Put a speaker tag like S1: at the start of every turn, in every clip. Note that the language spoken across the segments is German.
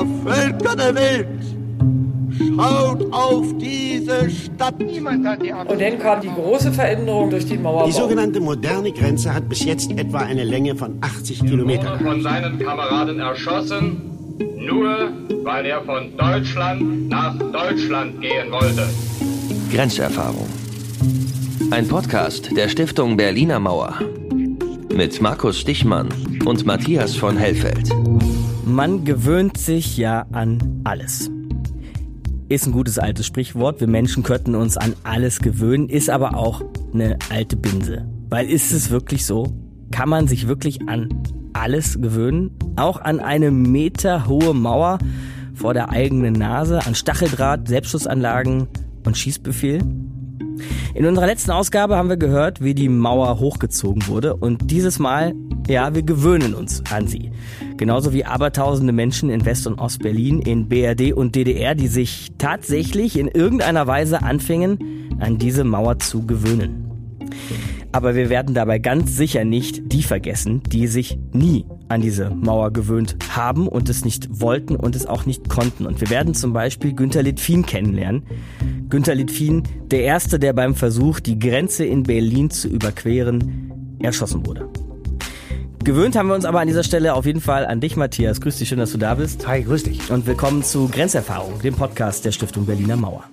S1: ihr Völker der Welt, schaut auf diese Stadt.
S2: Niemand hat die Und dann kam die große Veränderung durch den Mauerbau.
S1: Die sogenannte moderne Grenze hat bis jetzt etwa eine Länge von 80 Kilometern.
S3: von seinen Kameraden erschossen, nur weil er von Deutschland nach Deutschland gehen wollte.
S4: Grenzerfahrung. Ein Podcast der Stiftung Berliner Mauer. Mit Markus Stichmann und Matthias von Hellfeld.
S5: Man gewöhnt sich ja an alles. Ist ein gutes altes Sprichwort. Wir Menschen könnten uns an alles gewöhnen, ist aber auch eine alte Binse. Weil ist es wirklich so? Kann man sich wirklich an alles gewöhnen? Auch an eine meterhohe Mauer vor der eigenen Nase, an Stacheldraht, Selbstschussanlagen und Schießbefehl? In unserer letzten Ausgabe haben wir gehört, wie die Mauer hochgezogen wurde und dieses Mal, ja, wir gewöhnen uns an sie. Genauso wie abertausende Menschen in West- und Ostberlin, in BRD und DDR, die sich tatsächlich in irgendeiner Weise anfingen, an diese Mauer zu gewöhnen. Aber wir werden dabei ganz sicher nicht die vergessen, die sich nie an diese Mauer gewöhnt haben und es nicht wollten und es auch nicht konnten. Und wir werden zum Beispiel Günter Litfin kennenlernen. Günter Litfin, der Erste, der beim Versuch, die Grenze in Berlin zu überqueren, erschossen wurde. Gewöhnt haben wir uns aber an dieser Stelle auf jeden Fall an dich, Matthias. Grüß dich, schön, dass du da bist.
S6: Hi, grüß dich.
S5: Und willkommen zu Grenzerfahrung, dem Podcast der Stiftung Berliner Mauer.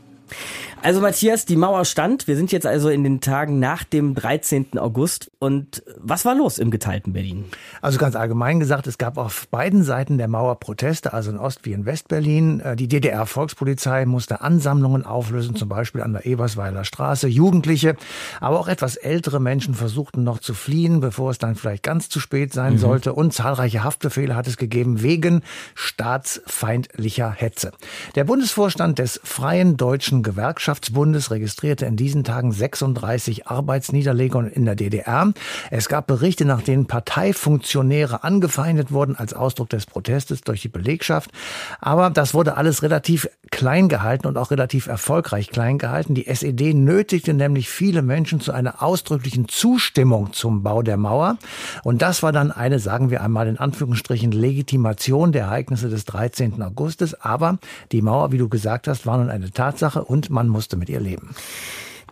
S5: Also Matthias, die Mauer stand. Wir sind jetzt also in den Tagen nach dem 13. August. Und was war los im geteilten Berlin?
S6: Also ganz allgemein gesagt, es gab auf beiden Seiten der Mauer Proteste, also in Ost- wie in Westberlin. Äh, die DDR-Volkspolizei musste Ansammlungen auflösen, zum Beispiel an der Ebersweiler Straße. Jugendliche, aber auch etwas ältere Menschen versuchten noch zu fliehen, bevor es dann vielleicht ganz zu spät sein mhm. sollte. Und zahlreiche Haftbefehle hat es gegeben wegen staatsfeindlicher Hetze. Der Bundesvorstand des Freien Deutschen Gewerkschafts Gewerkschaftsbundes registrierte in diesen Tagen 36 Arbeitsniederlegungen in der DDR. Es gab Berichte, nach denen Parteifunktionäre angefeindet wurden als Ausdruck des Protestes durch die Belegschaft. Aber das wurde alles relativ klein gehalten und auch relativ erfolgreich klein gehalten. Die SED nötigte nämlich viele Menschen zu einer ausdrücklichen Zustimmung zum Bau der Mauer. Und das war dann eine, sagen wir einmal in Anführungsstrichen, Legitimation der Ereignisse des 13. Augustes. Aber die Mauer, wie du gesagt hast, war nun eine Tatsache und man musste mit ihr leben.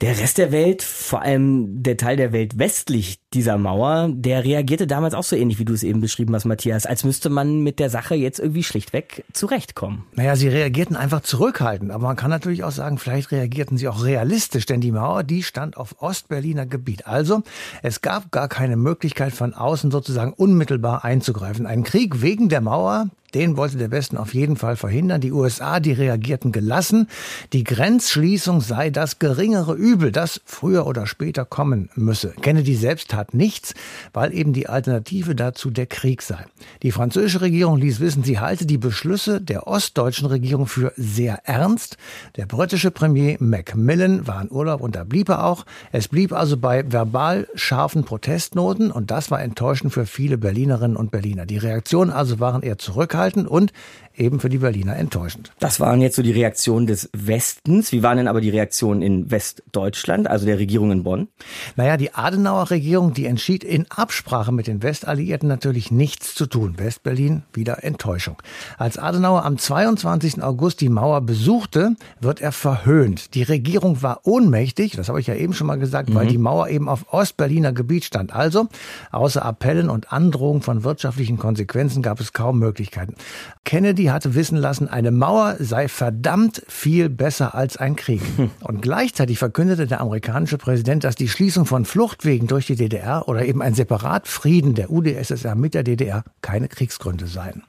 S5: Der Rest der Welt, vor allem der Teil der Welt westlich dieser Mauer, der reagierte damals auch so ähnlich, wie du es eben beschrieben hast, Matthias, als müsste man mit der Sache jetzt irgendwie schlichtweg zurechtkommen.
S6: Naja, sie reagierten einfach zurückhaltend, aber man kann natürlich auch sagen, vielleicht reagierten sie auch realistisch, denn die Mauer, die stand auf Ostberliner Gebiet. Also, es gab gar keine Möglichkeit von außen sozusagen unmittelbar einzugreifen. Ein Krieg wegen der Mauer, den wollte der Westen auf jeden Fall verhindern. Die USA, die reagierten gelassen. Die Grenzschließung sei das geringere Übel, das früher oder später kommen müsse. Kennedy selbst tat nichts, weil eben die Alternative dazu der Krieg sei. Die französische Regierung ließ wissen, sie halte die Beschlüsse der ostdeutschen Regierung für sehr ernst. Der britische Premier Macmillan war in Urlaub und da blieb er auch. Es blieb also bei verbal scharfen Protestnoten und das war enttäuschend für viele Berlinerinnen und Berliner. Die Reaktionen also waren eher zurückhaltend zurückhaltend und eben für die Berliner enttäuschend.
S5: Das waren jetzt so die Reaktionen des Westens. Wie waren denn aber die Reaktionen in Westdeutschland, also der Regierung in Bonn?
S6: Naja, die Adenauer Regierung, die entschied in Absprache mit den Westalliierten natürlich nichts zu tun. Westberlin wieder Enttäuschung. Als Adenauer am 22. August die Mauer besuchte, wird er verhöhnt. Die Regierung war ohnmächtig, das habe ich ja eben schon mal gesagt, mhm. weil die Mauer eben auf Ostberliner Gebiet stand. Also, außer Appellen und Androhungen von wirtschaftlichen Konsequenzen gab es kaum Möglichkeiten. Kennedy hatte wissen lassen, eine Mauer sei verdammt viel besser als ein Krieg. Und gleichzeitig verkündete der amerikanische Präsident, dass die Schließung von Fluchtwegen durch die DDR oder eben ein Separatfrieden der UdSSR mit der DDR keine Kriegsgründe seien.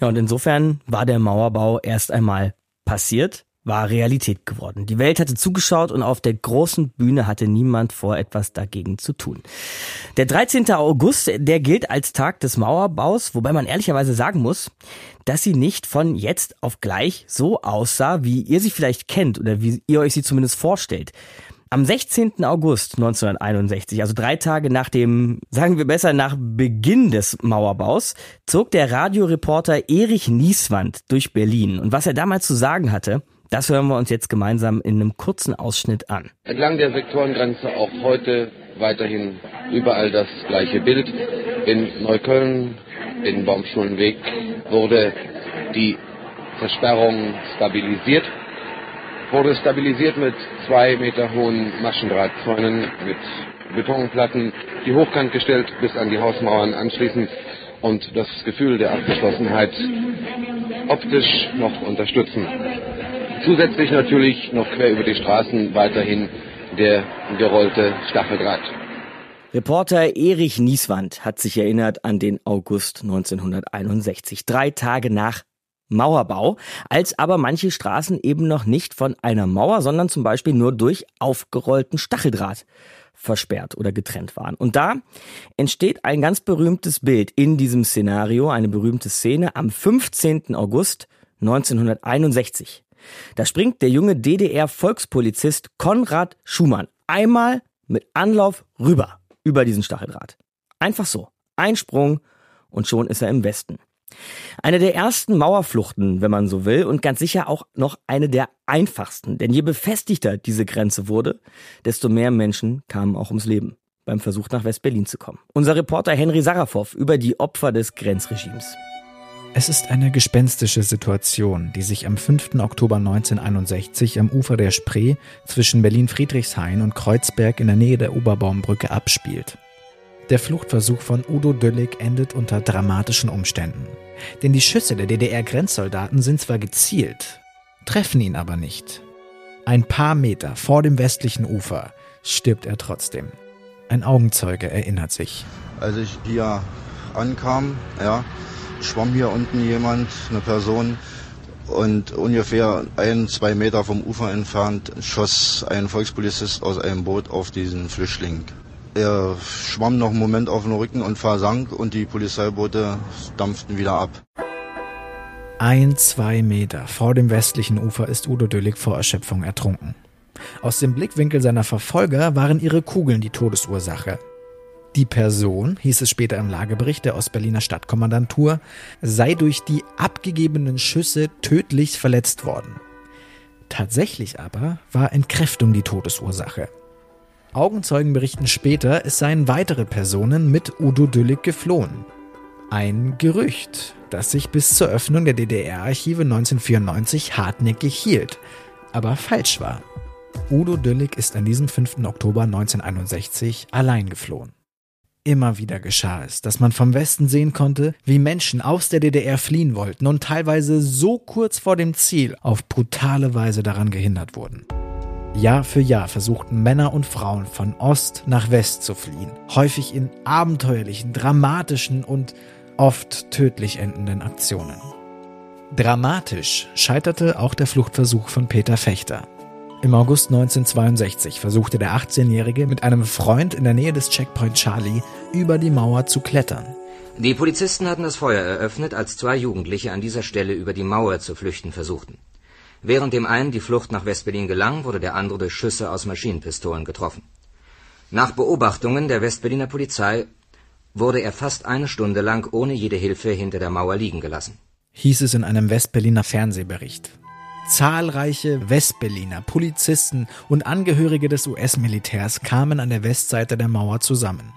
S5: Ja, und insofern war der Mauerbau erst einmal passiert war Realität geworden. Die Welt hatte zugeschaut und auf der großen Bühne hatte niemand vor, etwas dagegen zu tun. Der 13. August, der gilt als Tag des Mauerbaus, wobei man ehrlicherweise sagen muss, dass sie nicht von jetzt auf gleich so aussah, wie ihr sie vielleicht kennt oder wie ihr euch sie zumindest vorstellt. Am 16. August 1961, also drei Tage nach dem, sagen wir besser, nach Beginn des Mauerbaus, zog der Radioreporter Erich Nieswand durch Berlin. Und was er damals zu sagen hatte, das hören wir uns jetzt gemeinsam in einem kurzen Ausschnitt an.
S7: Entlang der Sektorengrenze auch heute weiterhin überall das gleiche Bild. In Neukölln, in Baumschulenweg wurde die Versperrung stabilisiert. Wurde stabilisiert mit zwei Meter hohen Maschendrahtzäunen mit Betonplatten, die hochkant gestellt bis an die Hausmauern anschließen und das Gefühl der Abgeschlossenheit optisch noch unterstützen. Zusätzlich natürlich noch quer über die Straßen weiterhin der gerollte Stacheldraht.
S5: Reporter Erich Nieswand hat sich erinnert an den August 1961, drei Tage nach Mauerbau, als aber manche Straßen eben noch nicht von einer Mauer, sondern zum Beispiel nur durch aufgerollten Stacheldraht versperrt oder getrennt waren. Und da entsteht ein ganz berühmtes Bild in diesem Szenario, eine berühmte Szene am 15. August 1961. Da springt der junge DDR-Volkspolizist Konrad Schumann einmal mit Anlauf rüber über diesen Stacheldraht. Einfach so. Ein Sprung und schon ist er im Westen. Eine der ersten Mauerfluchten, wenn man so will, und ganz sicher auch noch eine der einfachsten. Denn je befestigter diese Grenze wurde, desto mehr Menschen kamen auch ums Leben beim Versuch nach West-Berlin zu kommen. Unser Reporter Henry Sarafow über die Opfer des Grenzregimes.
S8: Es ist eine gespenstische Situation, die sich am 5. Oktober 1961 am Ufer der Spree zwischen Berlin-Friedrichshain und Kreuzberg in der Nähe der Oberbaumbrücke abspielt. Der Fluchtversuch von Udo Düllig endet unter dramatischen Umständen. Denn die Schüsse der DDR-Grenzsoldaten sind zwar gezielt, treffen ihn aber nicht. Ein paar Meter vor dem westlichen Ufer stirbt er trotzdem. Ein Augenzeuge erinnert sich.
S9: Als ich hier ankam, ja, schwamm hier unten jemand, eine Person, und ungefähr ein, zwei Meter vom Ufer entfernt schoss ein Volkspolizist aus einem Boot auf diesen Flüchtling. Er schwamm noch einen Moment auf den Rücken und versank und die Polizeiboote dampften wieder ab.
S8: Ein, zwei Meter vor dem westlichen Ufer ist Udo Döllig vor Erschöpfung ertrunken. Aus dem Blickwinkel seiner Verfolger waren ihre Kugeln die Todesursache. Die Person, hieß es später im Lagebericht der Ostberliner Stadtkommandantur, sei durch die abgegebenen Schüsse tödlich verletzt worden. Tatsächlich aber war Entkräftung die Todesursache. Augenzeugen berichten später, es seien weitere Personen mit Udo Düllig geflohen. Ein Gerücht, das sich bis zur Öffnung der DDR-Archive 1994 hartnäckig hielt, aber falsch war. Udo Düllig ist an diesem 5. Oktober 1961 allein geflohen. Immer wieder geschah es, dass man vom Westen sehen konnte, wie Menschen aus der DDR fliehen wollten und teilweise so kurz vor dem Ziel auf brutale Weise daran gehindert wurden. Jahr für Jahr versuchten Männer und Frauen von Ost nach West zu fliehen, häufig in abenteuerlichen, dramatischen und oft tödlich endenden Aktionen. Dramatisch scheiterte auch der Fluchtversuch von Peter Fechter. Im August 1962 versuchte der 18-Jährige mit einem Freund in der Nähe des Checkpoint Charlie über die Mauer zu klettern.
S10: Die Polizisten hatten das Feuer eröffnet, als zwei Jugendliche an dieser Stelle über die Mauer zu flüchten versuchten. Während dem einen die Flucht nach Westberlin gelang, wurde der andere durch Schüsse aus Maschinenpistolen getroffen. Nach Beobachtungen der Westberliner Polizei wurde er fast eine Stunde lang ohne jede Hilfe hinter der Mauer liegen gelassen.
S8: Hieß es in einem Westberliner Fernsehbericht. Zahlreiche Westberliner Polizisten und Angehörige des US-Militärs kamen an der Westseite der Mauer zusammen.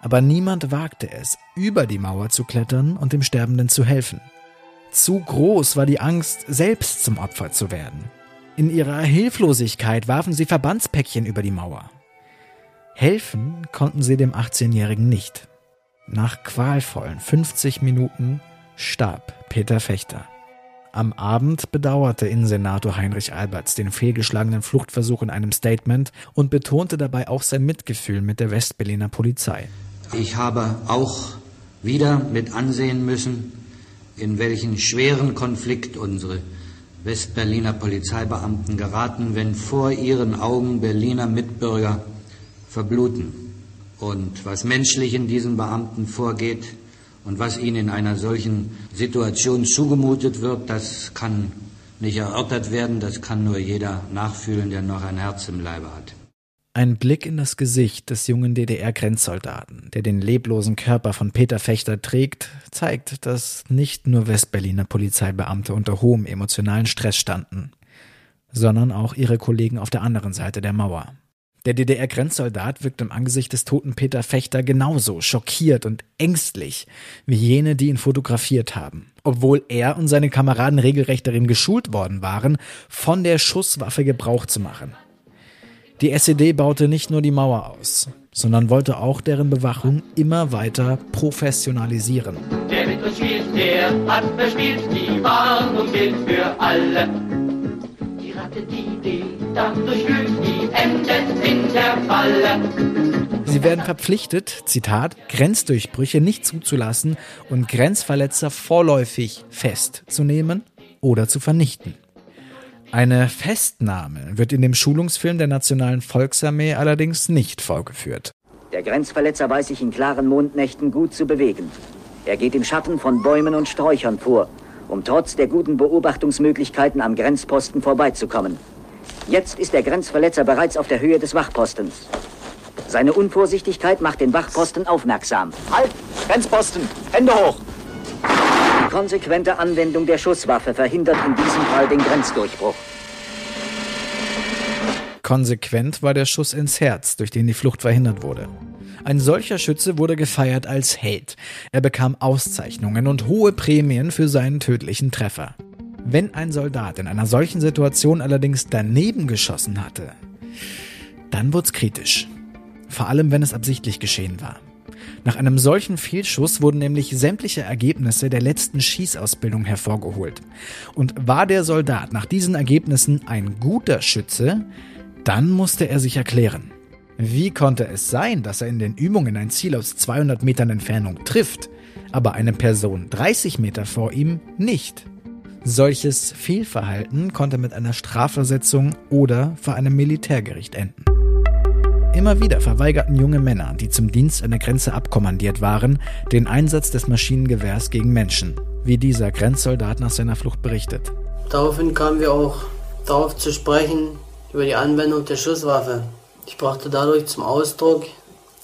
S8: Aber niemand wagte es, über die Mauer zu klettern und dem Sterbenden zu helfen. Zu groß war die Angst, selbst zum Opfer zu werden. In ihrer Hilflosigkeit warfen sie Verbandspäckchen über die Mauer. Helfen konnten sie dem 18-Jährigen nicht. Nach qualvollen 50 Minuten starb Peter Fechter. Am Abend bedauerte Innensenator Heinrich Alberts den fehlgeschlagenen Fluchtversuch in einem Statement und betonte dabei auch sein Mitgefühl mit der Westberliner Polizei.
S11: Ich habe auch wieder mit ansehen müssen, in welchen schweren Konflikt unsere Westberliner Polizeibeamten geraten, wenn vor ihren Augen Berliner Mitbürger verbluten. Und was menschlich in diesen Beamten vorgeht und was ihnen in einer solchen Situation zugemutet wird, das kann nicht erörtert werden, das kann nur jeder nachfühlen, der noch ein Herz im Leibe hat.
S8: Ein Blick in das Gesicht des jungen DDR-Grenzsoldaten, der den leblosen Körper von Peter Fechter trägt, zeigt, dass nicht nur Westberliner Polizeibeamte unter hohem emotionalen Stress standen, sondern auch ihre Kollegen auf der anderen Seite der Mauer. Der DDR-Grenzsoldat wirkt im Angesicht des toten Peter Fechter genauso schockiert und ängstlich wie jene, die ihn fotografiert haben, obwohl er und seine Kameraden regelrecht darin geschult worden waren, von der Schusswaffe Gebrauch zu machen. Die SED baute nicht nur die Mauer aus, sondern wollte auch deren Bewachung immer weiter professionalisieren.
S12: Der mit uns spielt, der hat verspielt, die Warnung gilt für alle. Die Ratte, die den Damm durchwühlt, der Falle.
S8: Sie werden verpflichtet, Zitat, Grenzdurchbrüche nicht zuzulassen und Grenzverletzer vorläufig festzunehmen oder zu vernichten. Eine Festnahme wird in dem Schulungsfilm der Nationalen Volksarmee allerdings nicht vorgeführt.
S13: Der Grenzverletzer weiß sich in klaren Mondnächten gut zu bewegen. Er geht im Schatten von Bäumen und Sträuchern vor, um trotz der guten Beobachtungsmöglichkeiten am Grenzposten vorbeizukommen. Jetzt ist der Grenzverletzer bereits auf der Höhe des Wachpostens. Seine Unvorsichtigkeit macht den Wachposten aufmerksam.
S14: Halt! Grenzposten! Hände hoch!
S13: Die konsequente Anwendung der Schusswaffe verhindert in diesem Fall den Grenzdurchbruch.
S8: Konsequent war der Schuss ins Herz, durch den die Flucht verhindert wurde. Ein solcher Schütze wurde gefeiert als Held. Er bekam Auszeichnungen und hohe Prämien für seinen tödlichen Treffer. Wenn ein Soldat in einer solchen Situation allerdings daneben geschossen hatte, dann wurde es kritisch. Vor allem, wenn es absichtlich geschehen war. Nach einem solchen Fehlschuss wurden nämlich sämtliche Ergebnisse der letzten Schießausbildung hervorgeholt. Und war der Soldat nach diesen Ergebnissen ein guter Schütze, dann musste er sich erklären. Wie konnte es sein, dass er in den Übungen ein Ziel aus 200 Metern Entfernung trifft, aber eine Person 30 Meter vor ihm nicht? Solches Fehlverhalten konnte mit einer Strafversetzung oder vor einem Militärgericht enden. Immer wieder verweigerten junge Männer, die zum Dienst an der Grenze abkommandiert waren, den Einsatz des Maschinengewehrs gegen Menschen, wie dieser Grenzsoldat nach seiner Flucht berichtet.
S15: Daraufhin kamen wir auch darauf zu sprechen, über die Anwendung der Schusswaffe. Ich brachte dadurch zum Ausdruck,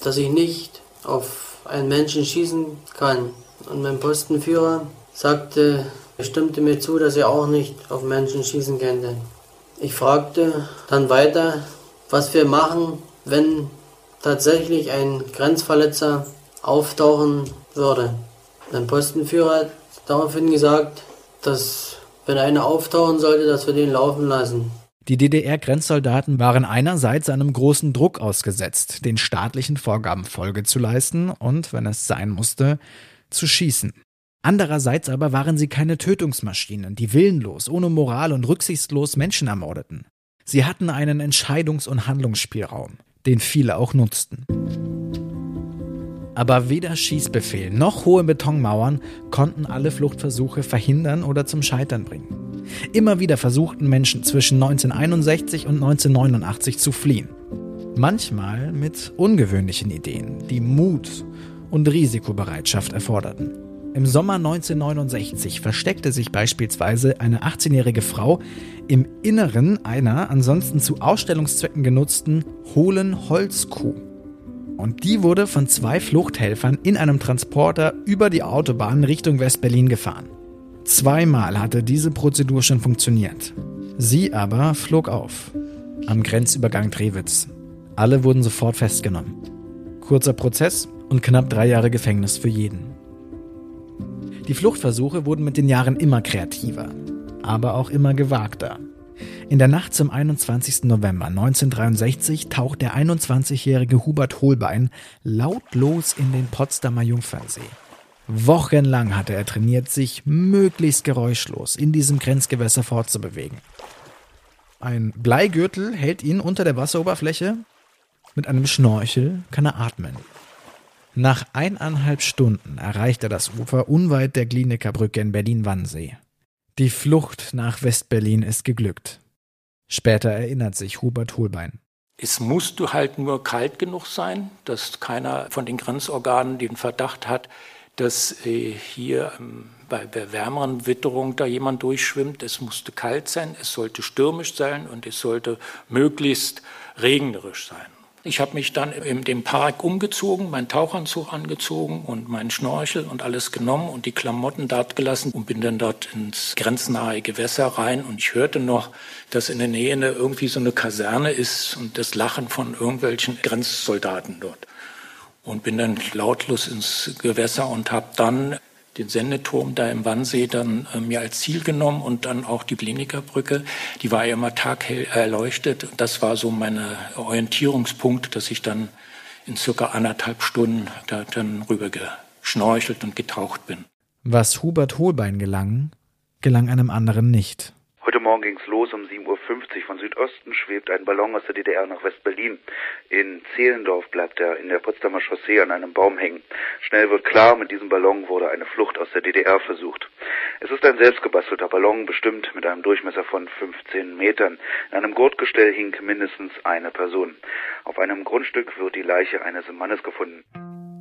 S15: dass ich nicht auf einen Menschen schießen kann. Und mein Postenführer sagte, er stimmte mir zu, dass er auch nicht auf Menschen schießen könnte. Ich fragte dann weiter, was wir machen, wenn tatsächlich ein Grenzverletzer auftauchen würde. Mein Postenführer hat daraufhin gesagt, dass wenn einer auftauchen sollte, dass wir den laufen lassen.
S8: Die DDR-Grenzsoldaten waren einerseits einem großen Druck ausgesetzt, den staatlichen Vorgaben Folge zu leisten und, wenn es sein musste, zu schießen. Andererseits aber waren sie keine Tötungsmaschinen, die willenlos, ohne Moral und rücksichtslos Menschen ermordeten. Sie hatten einen Entscheidungs- und Handlungsspielraum, den viele auch nutzten. Aber weder Schießbefehl noch hohe Betonmauern konnten alle Fluchtversuche verhindern oder zum Scheitern bringen. Immer wieder versuchten Menschen zwischen 1961 und 1989 zu fliehen. Manchmal mit ungewöhnlichen Ideen, die Mut und Risikobereitschaft erforderten. Im Sommer 1969 versteckte sich beispielsweise eine 18-jährige Frau im Inneren einer ansonsten zu Ausstellungszwecken genutzten hohlen Holzkuh. Und die wurde von zwei Fluchthelfern in einem Transporter über die Autobahn Richtung West-Berlin gefahren. Zweimal hatte diese Prozedur schon funktioniert. Sie aber flog auf. Am Grenzübergang Drewitz. Alle wurden sofort festgenommen. Kurzer Prozess und knapp drei Jahre Gefängnis für jeden. Die Fluchtversuche wurden mit den Jahren immer kreativer, aber auch immer gewagter. In der Nacht zum 21. November 1963 taucht der 21-jährige Hubert Holbein lautlos in den Potsdamer Jungfernsee. Wochenlang hatte er trainiert, sich möglichst geräuschlos in diesem Grenzgewässer fortzubewegen. Ein Bleigürtel hält ihn unter der Wasseroberfläche. Mit einem Schnorchel kann er atmen. Nach eineinhalb Stunden erreicht er das Ufer unweit der Glienecker Brücke in Berlin-Wannsee. Die Flucht nach West-Berlin ist geglückt. Später erinnert sich Hubert Holbein.
S16: Es musste halt nur kalt genug sein, dass keiner von den Grenzorganen den Verdacht hat, dass äh, hier ähm, bei, bei wärmeren Witterungen da jemand durchschwimmt. Es musste kalt sein, es sollte stürmisch sein und es sollte möglichst regnerisch sein. Ich habe mich dann in dem Park umgezogen, meinen Tauchanzug angezogen und meinen Schnorchel und alles genommen und die Klamotten dort gelassen und bin dann dort ins grenznahe Gewässer rein und ich hörte noch, dass in der Nähe irgendwie so eine Kaserne ist und das Lachen von irgendwelchen Grenzsoldaten dort. Und bin dann lautlos ins Gewässer und habe dann den Sendeturm da im Wannsee dann äh, mir als Ziel genommen und dann auch die Bliniker Brücke. Die war ja immer taghell erleuchtet. Das war so mein Orientierungspunkt, dass ich dann in circa anderthalb Stunden da dann rüber geschnorchelt und getaucht bin.
S8: Was Hubert Holbein gelang, gelang einem anderen nicht.
S17: Heute Morgen ging es los um 7.50 Uhr. Von Südosten schwebt ein Ballon aus der DDR nach West-Berlin. In Zehlendorf bleibt er in der Potsdamer Chaussee an einem Baum hängen. Schnell wird klar, mit diesem Ballon wurde eine Flucht aus der DDR versucht. Es ist ein selbstgebastelter Ballon, bestimmt mit einem Durchmesser von 15 Metern. In einem Gurtgestell hing mindestens eine Person. Auf einem Grundstück wird die Leiche eines Mannes gefunden.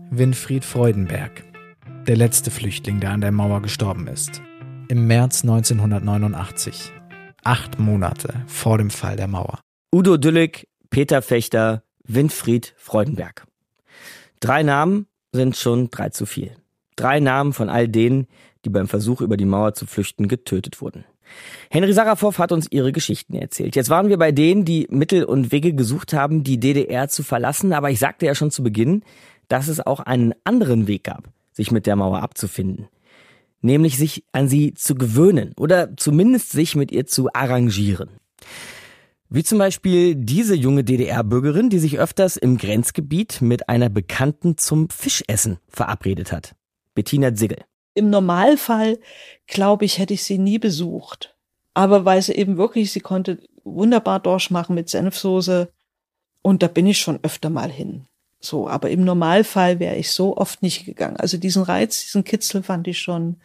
S8: Winfried Freudenberg, der letzte Flüchtling, der an der Mauer gestorben ist. Im März 1989 acht Monate vor dem Fall der Mauer.
S5: Udo Düllig, Peter Fechter, Winfried Freudenberg. Drei Namen sind schon drei zu viel. Drei Namen von all denen, die beim Versuch über die Mauer zu flüchten getötet wurden. Henry Sarafow hat uns ihre Geschichten erzählt. Jetzt waren wir bei denen, die Mittel und Wege gesucht haben, die DDR zu verlassen, aber ich sagte ja schon zu Beginn, dass es auch einen anderen Weg gab, sich mit der Mauer abzufinden nämlich sich an sie zu gewöhnen oder zumindest sich mit ihr zu arrangieren. Wie zum Beispiel diese junge DDR-Bürgerin, die sich öfters im Grenzgebiet mit einer Bekannten zum Fischessen verabredet hat. Bettina Ziggel.
S18: Im Normalfall, glaube ich, hätte ich sie nie besucht. Aber weil sie eben wirklich, sie konnte wunderbar Dorsch machen mit Senfsoße. Und da bin ich schon öfter mal hin. So, aber im Normalfall wäre ich so oft nicht gegangen. Also diesen Reiz, diesen Kitzel fand ich schon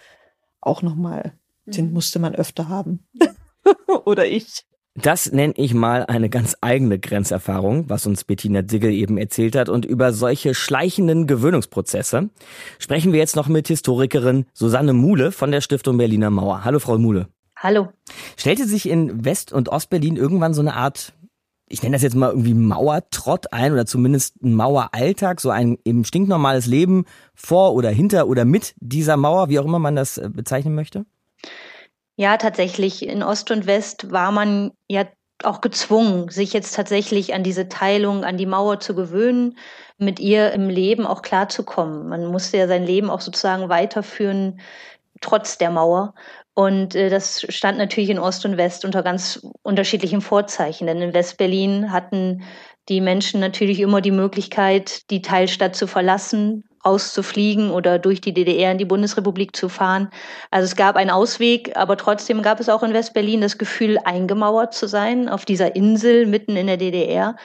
S18: auch nochmal, mhm. den musste man öfter haben. Oder ich.
S5: Das nenne ich mal eine ganz eigene Grenzerfahrung, was uns Bettina Diggel eben erzählt hat. Und über solche schleichenden Gewöhnungsprozesse sprechen wir jetzt noch mit Historikerin Susanne Muhle von der Stiftung Berliner Mauer. Hallo, Frau Muhle.
S19: Hallo.
S5: Stellte sich in West- und Ostberlin irgendwann so eine Art ich nenne das jetzt mal irgendwie Mauertrott ein oder zumindest ein Maueralltag, so ein eben stinknormales Leben vor oder hinter oder mit dieser Mauer, wie auch immer man das äh, bezeichnen möchte?
S19: Ja, tatsächlich. In Ost und West war man ja auch gezwungen, sich jetzt tatsächlich an diese Teilung, an die Mauer zu gewöhnen, mit ihr im Leben auch klarzukommen. Man musste ja sein Leben auch sozusagen weiterführen, trotz der Mauer. Und äh, das stand natürlich in Ost und West unter ganz unterschiedlichen Vorzeichen. Denn in Westberlin hatten die Menschen natürlich immer die Möglichkeit, die Teilstadt zu verlassen, auszufliegen oder durch die DDR in die Bundesrepublik zu fahren. Also es gab einen Ausweg, aber trotzdem gab es auch in Westberlin das Gefühl, eingemauert zu sein auf dieser Insel mitten in der DDR.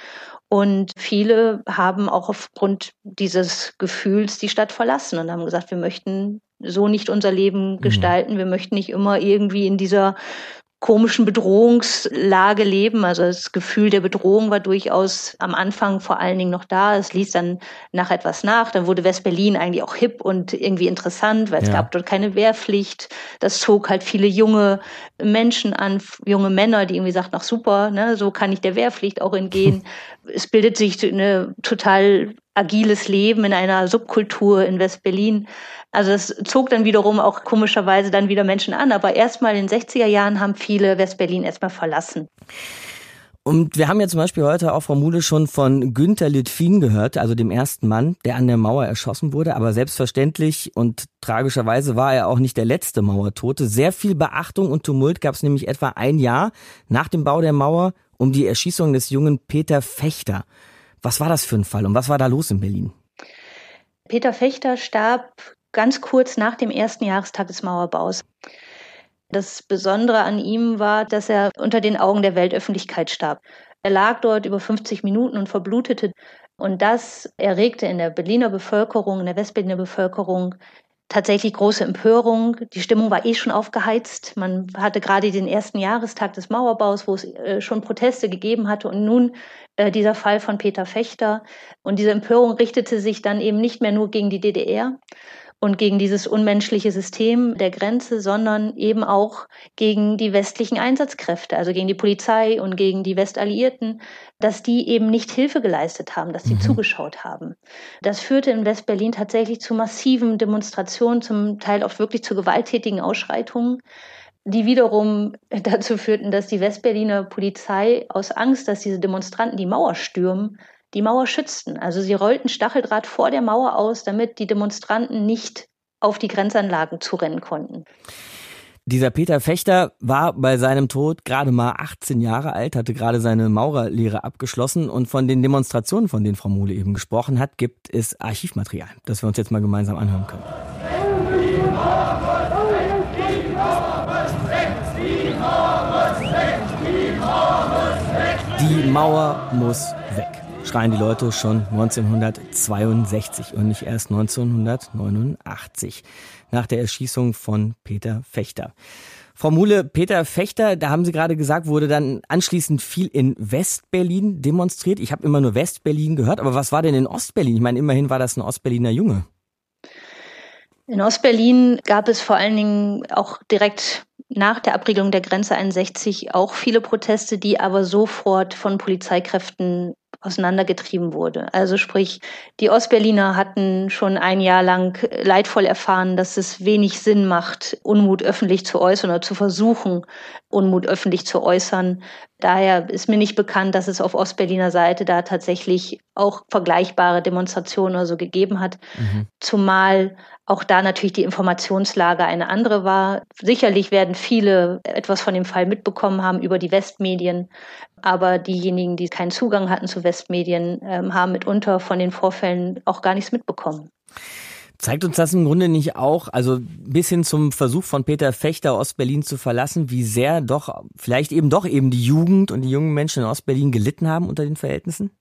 S19: Und viele haben auch aufgrund dieses Gefühls die Stadt verlassen und haben gesagt, wir möchten so nicht unser Leben mhm. gestalten. Wir möchten nicht immer irgendwie in dieser komischen Bedrohungslage leben. Also das Gefühl der Bedrohung war durchaus am Anfang vor allen Dingen noch da. Es ließ dann nach etwas nach. Dann wurde West-Berlin eigentlich auch hip und irgendwie interessant, weil ja. es gab dort keine Wehrpflicht. Das zog halt viele junge Menschen an, junge Männer, die irgendwie sagten, ach super, ne, so kann ich der Wehrpflicht auch entgehen. es bildet sich eine total agiles Leben in einer Subkultur in West-Berlin. Also es zog dann wiederum auch komischerweise dann wieder Menschen an. Aber erstmal in den 60er Jahren haben viele West-Berlin erstmal verlassen.
S5: Und wir haben ja zum Beispiel heute auch Frau Mude schon von Günther Litwin gehört, also dem ersten Mann, der an der Mauer erschossen wurde. Aber selbstverständlich und tragischerweise war er auch nicht der letzte Mauertote. Sehr viel Beachtung und Tumult gab es nämlich etwa ein Jahr nach dem Bau der Mauer um die Erschießung des jungen Peter Fechter. Was war das für ein Fall und was war da los in Berlin?
S19: Peter Fechter starb ganz kurz nach dem ersten Jahrestag des Mauerbaus. Das Besondere an ihm war, dass er unter den Augen der Weltöffentlichkeit starb. Er lag dort über 50 Minuten und verblutete. Und das erregte in der Berliner Bevölkerung, in der Westberliner Bevölkerung tatsächlich große Empörung. Die Stimmung war eh schon aufgeheizt. Man hatte gerade den ersten Jahrestag des Mauerbaus, wo es äh, schon Proteste gegeben hatte. Und nun äh, dieser Fall von Peter Fechter. Und diese Empörung richtete sich dann eben nicht mehr nur gegen die DDR, und gegen dieses unmenschliche System der Grenze, sondern eben auch gegen die westlichen Einsatzkräfte, also gegen die Polizei und gegen die Westalliierten, dass die eben nicht Hilfe geleistet haben, dass sie mhm. zugeschaut haben. Das führte in Westberlin tatsächlich zu massiven Demonstrationen, zum Teil auch wirklich zu gewalttätigen Ausschreitungen die wiederum dazu führten, dass die Westberliner Polizei aus Angst, dass diese Demonstranten die Mauer stürmen, die Mauer schützten. Also sie rollten Stacheldraht vor der Mauer aus, damit die Demonstranten nicht auf die Grenzanlagen zurennen konnten.
S5: Dieser Peter Fechter war bei seinem Tod gerade mal 18 Jahre alt, hatte gerade seine Maurerlehre abgeschlossen und von den Demonstrationen, von denen Frau Muhle eben gesprochen hat, gibt es Archivmaterial, das wir uns jetzt mal gemeinsam anhören können. Die Mauer muss weg schreien die Leute schon 1962 und nicht erst 1989 nach der Erschießung von Peter Fechter. Frau Muhle, Peter Fechter, da haben Sie gerade gesagt, wurde dann anschließend viel in Westberlin demonstriert. Ich habe immer nur Westberlin gehört, aber was war denn in Ostberlin? Ich meine, immerhin war das ein Ostberliner Junge.
S19: In Ostberlin gab es vor allen Dingen auch direkt nach der Abriegelung der Grenze 61 auch viele Proteste, die aber sofort von Polizeikräften auseinandergetrieben wurde. Also sprich, die Ostberliner hatten schon ein Jahr lang leidvoll erfahren, dass es wenig Sinn macht, Unmut öffentlich zu äußern oder zu versuchen, Unmut öffentlich zu äußern. Daher ist mir nicht bekannt, dass es auf Ostberliner Seite da tatsächlich auch vergleichbare Demonstrationen oder so gegeben hat. Mhm. Zumal auch da natürlich die Informationslage eine andere war. Sicherlich werden viele etwas von dem Fall mitbekommen haben über die Westmedien, aber diejenigen, die keinen Zugang hatten zu Westmedien, ähm, haben mitunter von den Vorfällen auch gar nichts mitbekommen.
S5: Zeigt uns das im Grunde nicht auch, also bis hin zum Versuch von Peter Fechter, Ostberlin zu verlassen, wie sehr doch, vielleicht eben doch eben die Jugend und die jungen Menschen in Ostberlin gelitten haben unter den Verhältnissen?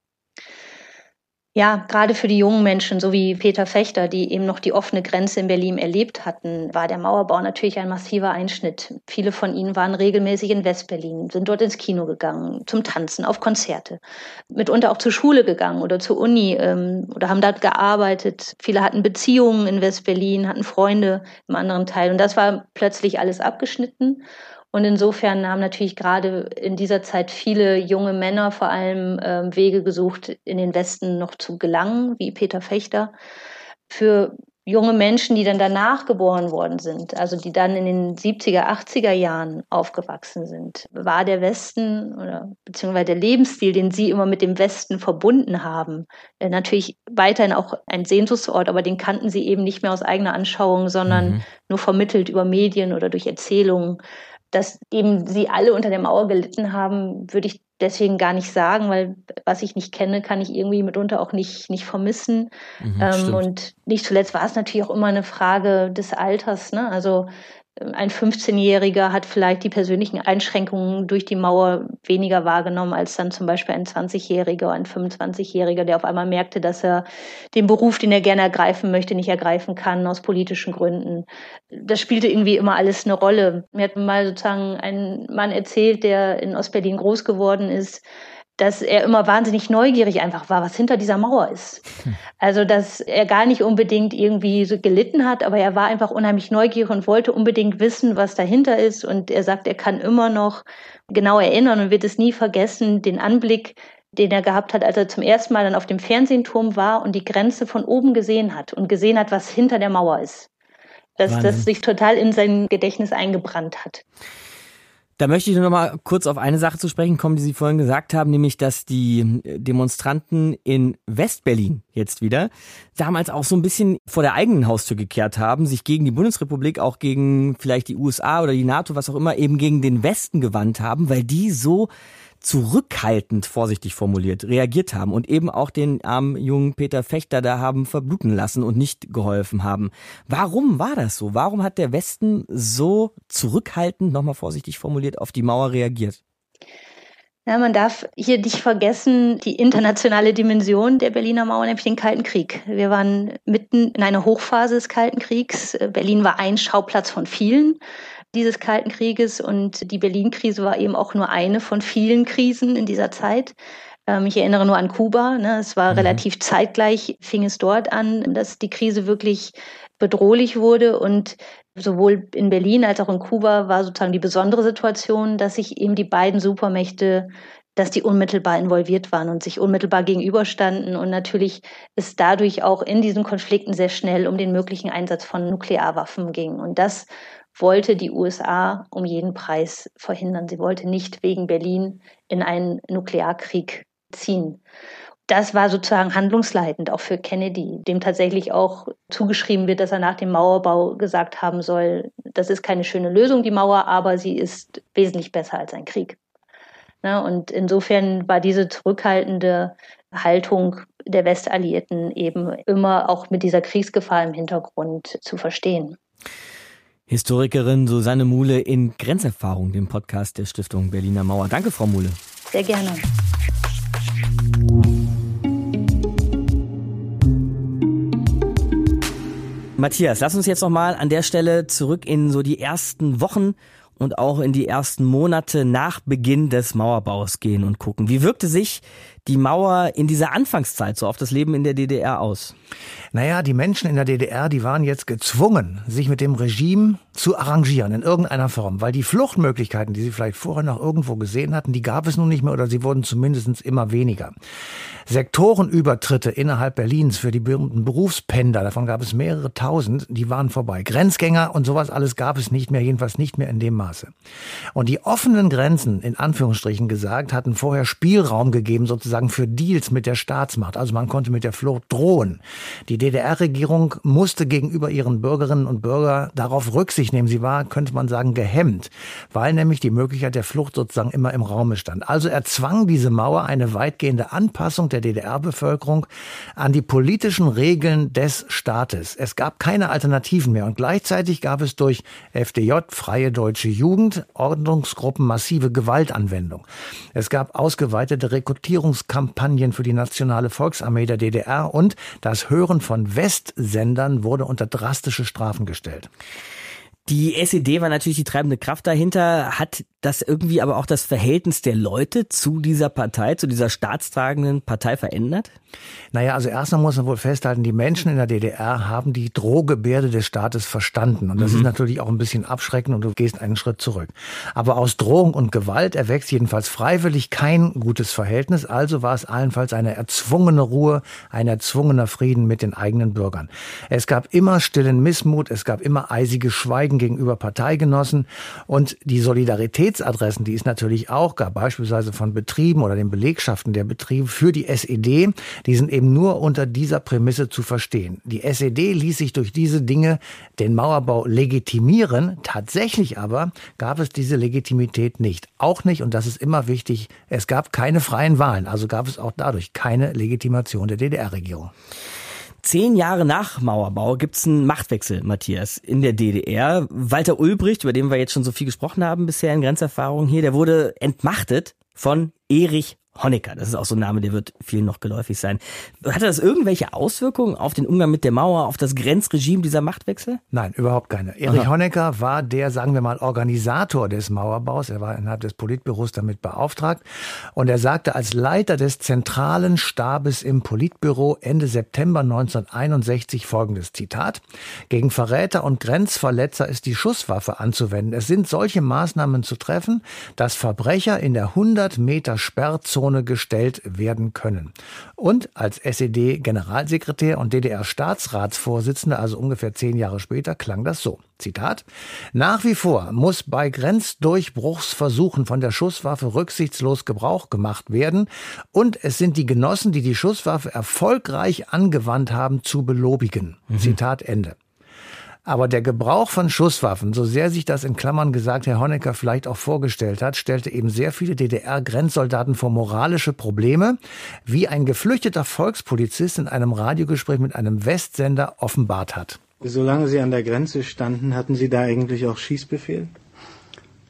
S19: Ja, gerade für die jungen Menschen, so wie Peter Fechter, die eben noch die offene Grenze in Berlin erlebt hatten, war der Mauerbau natürlich ein massiver Einschnitt. Viele von ihnen waren regelmäßig in Westberlin, sind dort ins Kino gegangen, zum Tanzen, auf Konzerte, mitunter auch zur Schule gegangen oder zur Uni ähm, oder haben dort gearbeitet. Viele hatten Beziehungen in Westberlin, hatten Freunde im anderen Teil und das war plötzlich alles abgeschnitten. Und insofern haben natürlich gerade in dieser Zeit viele junge Männer vor allem äh, Wege gesucht, in den Westen noch zu gelangen, wie Peter Fechter. Für junge Menschen, die dann danach geboren worden sind, also die dann in den 70er, 80er Jahren aufgewachsen sind, war der Westen oder beziehungsweise der Lebensstil, den sie immer mit dem Westen verbunden haben, äh, natürlich weiterhin auch ein Sehnsuchtsort, aber den kannten sie eben nicht mehr aus eigener Anschauung, sondern mhm. nur vermittelt über Medien oder durch Erzählungen dass eben sie alle unter der Mauer gelitten haben, würde ich deswegen gar nicht sagen, weil was ich nicht kenne, kann ich irgendwie mitunter auch nicht, nicht vermissen. Mhm, ähm, und nicht zuletzt war es natürlich auch immer eine Frage des Alters. Ne? Also ein 15-Jähriger hat vielleicht die persönlichen Einschränkungen durch die Mauer weniger wahrgenommen als dann zum Beispiel ein 20-Jähriger oder ein 25-Jähriger, der auf einmal merkte, dass er den Beruf, den er gerne ergreifen möchte, nicht ergreifen kann aus politischen Gründen. Das spielte irgendwie immer alles eine Rolle. Mir hat mal sozusagen ein Mann erzählt, der in Ostberlin groß geworden ist, dass er immer wahnsinnig neugierig einfach war, was hinter dieser Mauer ist. Hm. Also, dass er gar nicht unbedingt irgendwie so gelitten hat, aber er war einfach unheimlich neugierig und wollte unbedingt wissen, was dahinter ist. Und er sagt, er kann immer noch genau erinnern und wird es nie vergessen, den Anblick, den er gehabt hat, als er zum ersten Mal dann auf dem Fernsehturm war und die Grenze von oben gesehen hat und gesehen hat, was hinter der Mauer ist. Dass das sich total in sein Gedächtnis eingebrannt hat.
S5: Da möchte ich nur noch mal kurz auf eine Sache zu sprechen kommen, die Sie vorhin gesagt haben, nämlich, dass die Demonstranten in Westberlin jetzt wieder damals auch so ein bisschen vor der eigenen Haustür gekehrt haben, sich gegen die Bundesrepublik, auch gegen vielleicht die USA oder die NATO, was auch immer, eben gegen den Westen gewandt haben, weil die so zurückhaltend, vorsichtig formuliert, reagiert haben und eben auch den armen jungen Peter Fechter da haben verbluten lassen und nicht geholfen haben. Warum war das so? Warum hat der Westen so zurückhaltend, nochmal vorsichtig formuliert, auf die Mauer reagiert?
S19: Ja, man darf hier nicht vergessen, die internationale Dimension der Berliner Mauer, nämlich den Kalten Krieg. Wir waren mitten in einer Hochphase des Kalten Kriegs. Berlin war ein Schauplatz von vielen dieses Kalten Krieges und die Berlin-Krise war eben auch nur eine von vielen Krisen in dieser Zeit. Ähm, ich erinnere nur an Kuba. Ne? Es war mhm. relativ zeitgleich, fing es dort an, dass die Krise wirklich bedrohlich wurde. Und sowohl in Berlin als auch in Kuba war sozusagen die besondere Situation, dass sich eben die beiden Supermächte dass die unmittelbar involviert waren und sich unmittelbar gegenüberstanden und natürlich es dadurch auch in diesen Konflikten sehr schnell um den möglichen Einsatz von Nuklearwaffen ging. Und das wollte die USA um jeden Preis verhindern. Sie wollte nicht wegen Berlin in einen Nuklearkrieg ziehen. Das war sozusagen handlungsleitend auch für Kennedy, dem tatsächlich auch zugeschrieben wird, dass er nach dem Mauerbau gesagt haben soll, das ist keine schöne Lösung, die Mauer, aber sie ist wesentlich besser als ein Krieg. Ne? Und insofern war diese zurückhaltende Haltung der Westalliierten eben immer auch mit dieser Kriegsgefahr im Hintergrund zu verstehen.
S5: Historikerin Susanne Muhle in Grenzerfahrung, dem Podcast der Stiftung Berliner Mauer. Danke, Frau Muhle.
S19: Sehr gerne.
S5: Matthias, lass uns jetzt noch mal an der Stelle zurück in so die ersten Wochen und auch in die ersten Monate nach Beginn des Mauerbaus gehen und gucken. Wie wirkte sich die Mauer in dieser Anfangszeit so auf das Leben in der DDR aus?
S6: Naja, die Menschen in der DDR, die waren jetzt gezwungen, sich mit dem Regime zu arrangieren in irgendeiner Form, weil die Fluchtmöglichkeiten, die sie vielleicht vorher noch irgendwo gesehen hatten, die gab es nun nicht mehr oder sie wurden zumindest immer weniger. Sektorenübertritte innerhalb Berlins für die berühmten Berufspender, davon gab es mehrere tausend, die waren vorbei. Grenzgänger und sowas alles gab es nicht mehr, jedenfalls nicht mehr in dem Maße. Und die offenen Grenzen, in Anführungsstrichen gesagt, hatten vorher Spielraum gegeben, sozusagen für Deals mit der Staatsmacht. Also man konnte mit der Flucht drohen. Die DDR-Regierung musste gegenüber ihren Bürgerinnen und Bürgern darauf Rücksicht nehmen. Sie war, könnte man sagen, gehemmt, weil nämlich die Möglichkeit der Flucht sozusagen immer im Raume stand. Also erzwang diese Mauer eine weitgehende Anpassung der DDR-Bevölkerung an die politischen Regeln des Staates. Es gab keine Alternativen mehr und gleichzeitig gab es durch FDJ, Freie Deutsche Jugend, Ordnungsgruppen massive Gewaltanwendung. Es gab ausgeweitete Rekrutierungskampagnen für die nationale Volksarmee der DDR und das Hören von Westsendern wurde unter drastische Strafen gestellt.
S5: Die SED war natürlich die treibende Kraft dahinter. Hat das irgendwie aber auch das Verhältnis der Leute zu dieser Partei, zu dieser staatstragenden Partei verändert?
S6: Naja, also erstmal muss man wohl festhalten, die Menschen in der DDR haben die Drohgebärde des Staates verstanden. Und das mhm. ist natürlich auch ein bisschen abschreckend und du gehst einen Schritt zurück. Aber aus Drohung und Gewalt erwächst jedenfalls freiwillig kein gutes Verhältnis. Also war es allenfalls eine erzwungene Ruhe, ein erzwungener Frieden mit den eigenen Bürgern. Es gab immer stillen Missmut, es gab immer eisige Schweigen gegenüber Parteigenossen und die Solidaritätsadressen, die es natürlich auch gab, beispielsweise von Betrieben oder den Belegschaften der Betriebe für die SED, die sind eben nur unter dieser Prämisse zu verstehen. Die SED ließ sich durch diese Dinge den Mauerbau legitimieren. Tatsächlich aber gab es diese Legitimität nicht. Auch nicht, und das ist immer wichtig, es gab keine freien Wahlen. Also gab es auch dadurch keine Legitimation der DDR-Regierung.
S5: Zehn Jahre nach Mauerbau gibt's einen Machtwechsel, Matthias, in der DDR. Walter Ulbricht, über den wir jetzt schon so viel gesprochen haben bisher in Grenzerfahrungen hier, der wurde entmachtet von Erich Honecker, das ist auch so ein Name, der wird vielen noch geläufig sein. Hatte das irgendwelche Auswirkungen auf den Umgang mit der Mauer, auf das Grenzregime dieser Machtwechsel?
S6: Nein, überhaupt keine. Erich Aha. Honecker war der, sagen wir mal, Organisator des Mauerbaus. Er war innerhalb des Politbüros damit beauftragt. Und er sagte als Leiter des zentralen Stabes im Politbüro Ende September 1961 folgendes Zitat. Gegen Verräter und Grenzverletzer ist die Schusswaffe anzuwenden. Es sind solche Maßnahmen zu treffen, dass Verbrecher in der 100 Meter Sperrzone Grauzone gestellt werden können. Und als SED-Generalsekretär und DDR-Staatsratsvorsitzender, also ungefähr zehn Jahre später, klang das so. Zitat. Nach wie vor muss bei Grenzdurchbruchsversuchen von der Schusswaffe rücksichtslos Gebrauch gemacht werden und es sind die Genossen, die die Schusswaffe erfolgreich angewandt haben, zu belobigen. Mhm. Zitat Ende. Aber der Gebrauch von Schusswaffen, so sehr sich das in Klammern gesagt Herr Honecker vielleicht auch vorgestellt hat, stellte eben sehr viele DDR-Grenzsoldaten vor moralische Probleme, wie ein geflüchteter Volkspolizist in einem Radiogespräch mit einem Westsender offenbart hat.
S20: Solange Sie an der Grenze standen, hatten Sie da eigentlich auch Schießbefehl?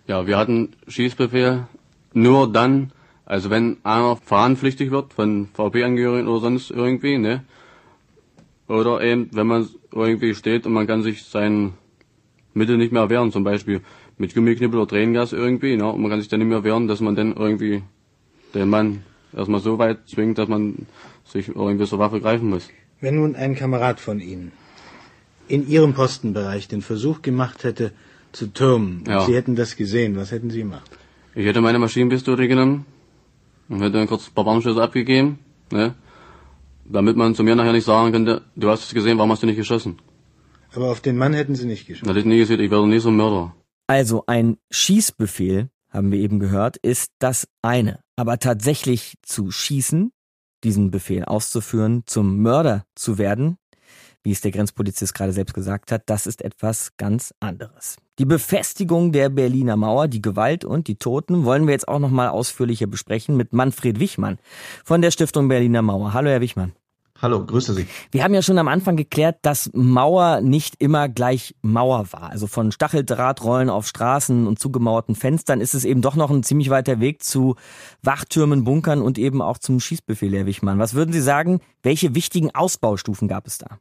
S21: Ja, wir hatten Schießbefehl nur dann, also wenn einer verhandpflichtig wird von VP-Angehörigen oder sonst irgendwie, ne? Oder eben, wenn man irgendwie steht und man kann sich sein Mittel nicht mehr wehren, zum Beispiel mit Gummiknippel oder Tränengas irgendwie, ne? und man kann sich dann nicht mehr wehren, dass man dann irgendwie den Mann erstmal so weit zwingt, dass man sich irgendwie zur Waffe greifen muss.
S20: Wenn nun ein Kamerad von Ihnen in Ihrem Postenbereich den Versuch gemacht hätte, zu türmen,
S21: Ja.
S20: Sie hätten das gesehen, was hätten Sie gemacht?
S21: Ich hätte meine Maschinenpistole genommen und hätte dann kurz ein paar Warnschüsse abgegeben, ne? Damit man zu mir nachher nicht sagen könnte, du hast es gesehen, warum hast du nicht geschossen?
S20: Aber auf den Mann hätten Sie nicht geschossen.
S21: Hätte ich nie gesehen, ich werde nie so ein Mörder.
S5: Also ein Schießbefehl, haben wir eben gehört, ist das eine. Aber tatsächlich zu schießen, diesen Befehl auszuführen, zum Mörder zu werden, wie es der Grenzpolizist gerade selbst gesagt hat, das ist etwas ganz anderes. Die Befestigung der Berliner Mauer, die Gewalt und die Toten wollen wir jetzt auch noch mal ausführlicher besprechen mit Manfred Wichmann von der Stiftung Berliner Mauer. Hallo, Herr Wichmann.
S22: Hallo, grüße Sie.
S5: Wir haben ja schon am Anfang geklärt, dass Mauer nicht immer gleich Mauer war. Also von Stacheldrahtrollen auf Straßen und zugemauerten Fenstern ist es eben doch noch ein ziemlich weiter Weg zu Wachtürmen, Bunkern und eben auch zum Schießbefehl, Herr Wichmann. Was würden Sie sagen, welche wichtigen Ausbaustufen gab es da?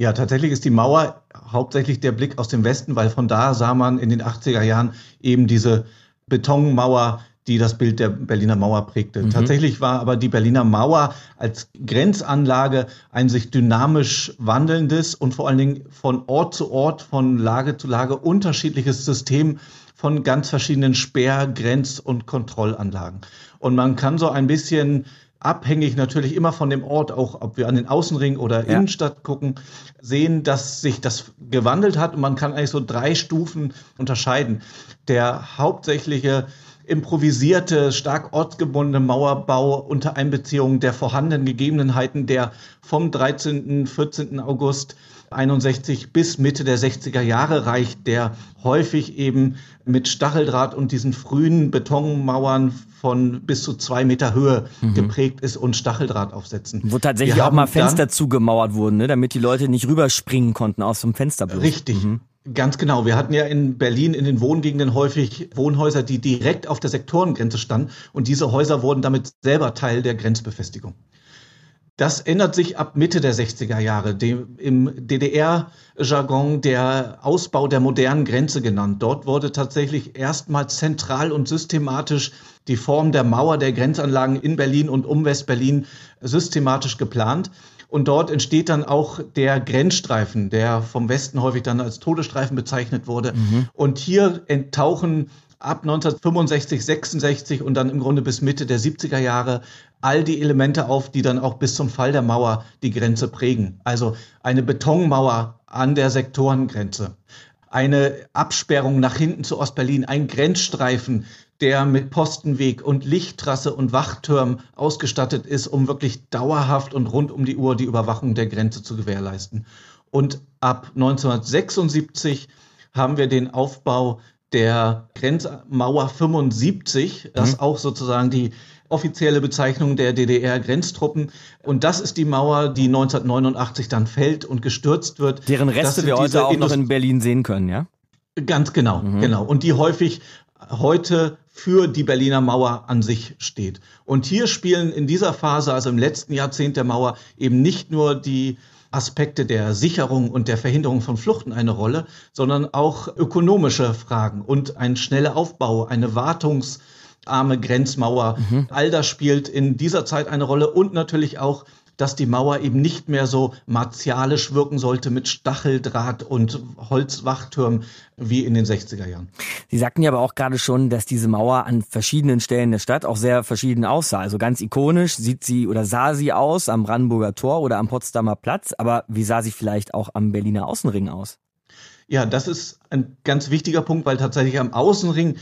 S22: Ja, tatsächlich ist die Mauer hauptsächlich der Blick aus dem Westen, weil von da sah man in den 80er Jahren eben diese Betonmauer, die das Bild der Berliner Mauer prägte.
S23: Mhm.
S22: Tatsächlich war aber die Berliner Mauer als Grenzanlage ein sich dynamisch wandelndes und vor allen Dingen von Ort zu Ort, von Lage zu Lage unterschiedliches System von ganz verschiedenen Sperr-, Grenz- und Kontrollanlagen. Und man kann so ein bisschen abhängig natürlich immer von dem Ort, auch ob wir an den Außenring oder
S5: Ja.
S22: Innenstadt gucken, sehen, dass sich das gewandelt hat und man kann eigentlich so drei Stufen unterscheiden. Der hauptsächliche improvisierte, stark ortsgebundene Mauerbau unter Einbeziehung der vorhandenen Gegebenheiten, der vom 13., 14. August 61 bis Mitte der 60er Jahre reicht, der häufig eben mit Stacheldraht und diesen frühen Betonmauern von bis zu zwei Meter Höhe
S5: Mhm.
S22: geprägt ist und Stacheldraht aufsetzen.
S5: Wo tatsächlich auch mal Fenster zugemauert wurden, ne, damit die Leute nicht rüberspringen konnten aus dem Fenster.
S22: Richtig. Ganz genau. Wir hatten ja in Berlin in den Wohngegenden häufig Wohnhäuser, die direkt auf der Sektorengrenze standen. Und diese Häuser wurden damit selber Teil der Grenzbefestigung. Das ändert sich ab Mitte der 60er Jahre, dem, im DDR-Jargon der Ausbau der modernen Grenze genannt. Dort wurde tatsächlich erstmals zentral und systematisch die Form der Mauer der Grenzanlagen in Berlin und um West-Berlin systematisch geplant. Und dort entsteht dann auch der Grenzstreifen, der vom Westen häufig dann als Todesstreifen bezeichnet wurde. Und hier enttauchen ab 1965, 66 und dann im Grunde bis Mitte der 70er Jahre all die Elemente auf, die dann auch bis zum Fall der Mauer die Grenze prägen. Also eine Betonmauer an der Sektorengrenze, eine Absperrung nach hinten zu Ostberlin, ein Grenzstreifen, der mit Postenweg und Lichttrasse und Wachtürmen ausgestattet ist, um wirklich dauerhaft und rund um die Uhr die Überwachung der Grenze zu gewährleisten. Und ab 1976 haben wir den Aufbau der Grenzmauer 75, das
S5: Mhm.
S22: auch sozusagen die offizielle Bezeichnung der DDR-Grenztruppen. Und das ist die Mauer, die 1989 dann fällt und gestürzt wird.
S5: Deren Reste wir heute auch noch
S22: Indust-
S5: in Berlin sehen können, ja?
S22: Ganz genau, genau. Und die häufig heute für die Berliner Mauer an sich steht. Und hier spielen in dieser Phase, also im letzten Jahrzehnt der Mauer, eben nicht nur die Aspekte der Sicherung und der Verhinderung von Fluchten eine Rolle, sondern auch ökonomische Fragen und ein schneller Aufbau, eine wartungsarme Grenzmauer. All das spielt in dieser Zeit eine Rolle und natürlich auch dass die Mauer eben nicht mehr so martialisch wirken sollte mit Stacheldraht und Holzwachtürmen wie in den 60er Jahren.
S5: Sie sagten ja aber auch gerade schon, dass diese Mauer an verschiedenen Stellen der Stadt auch sehr verschieden aussah. Also ganz ikonisch sieht sie oder sah sie aus am Brandenburger Tor oder am Potsdamer Platz. Aber wie sah sie vielleicht auch am Berliner Außenring aus?
S22: Ja, das ist ein ganz wichtiger Punkt, weil tatsächlich am Außenring,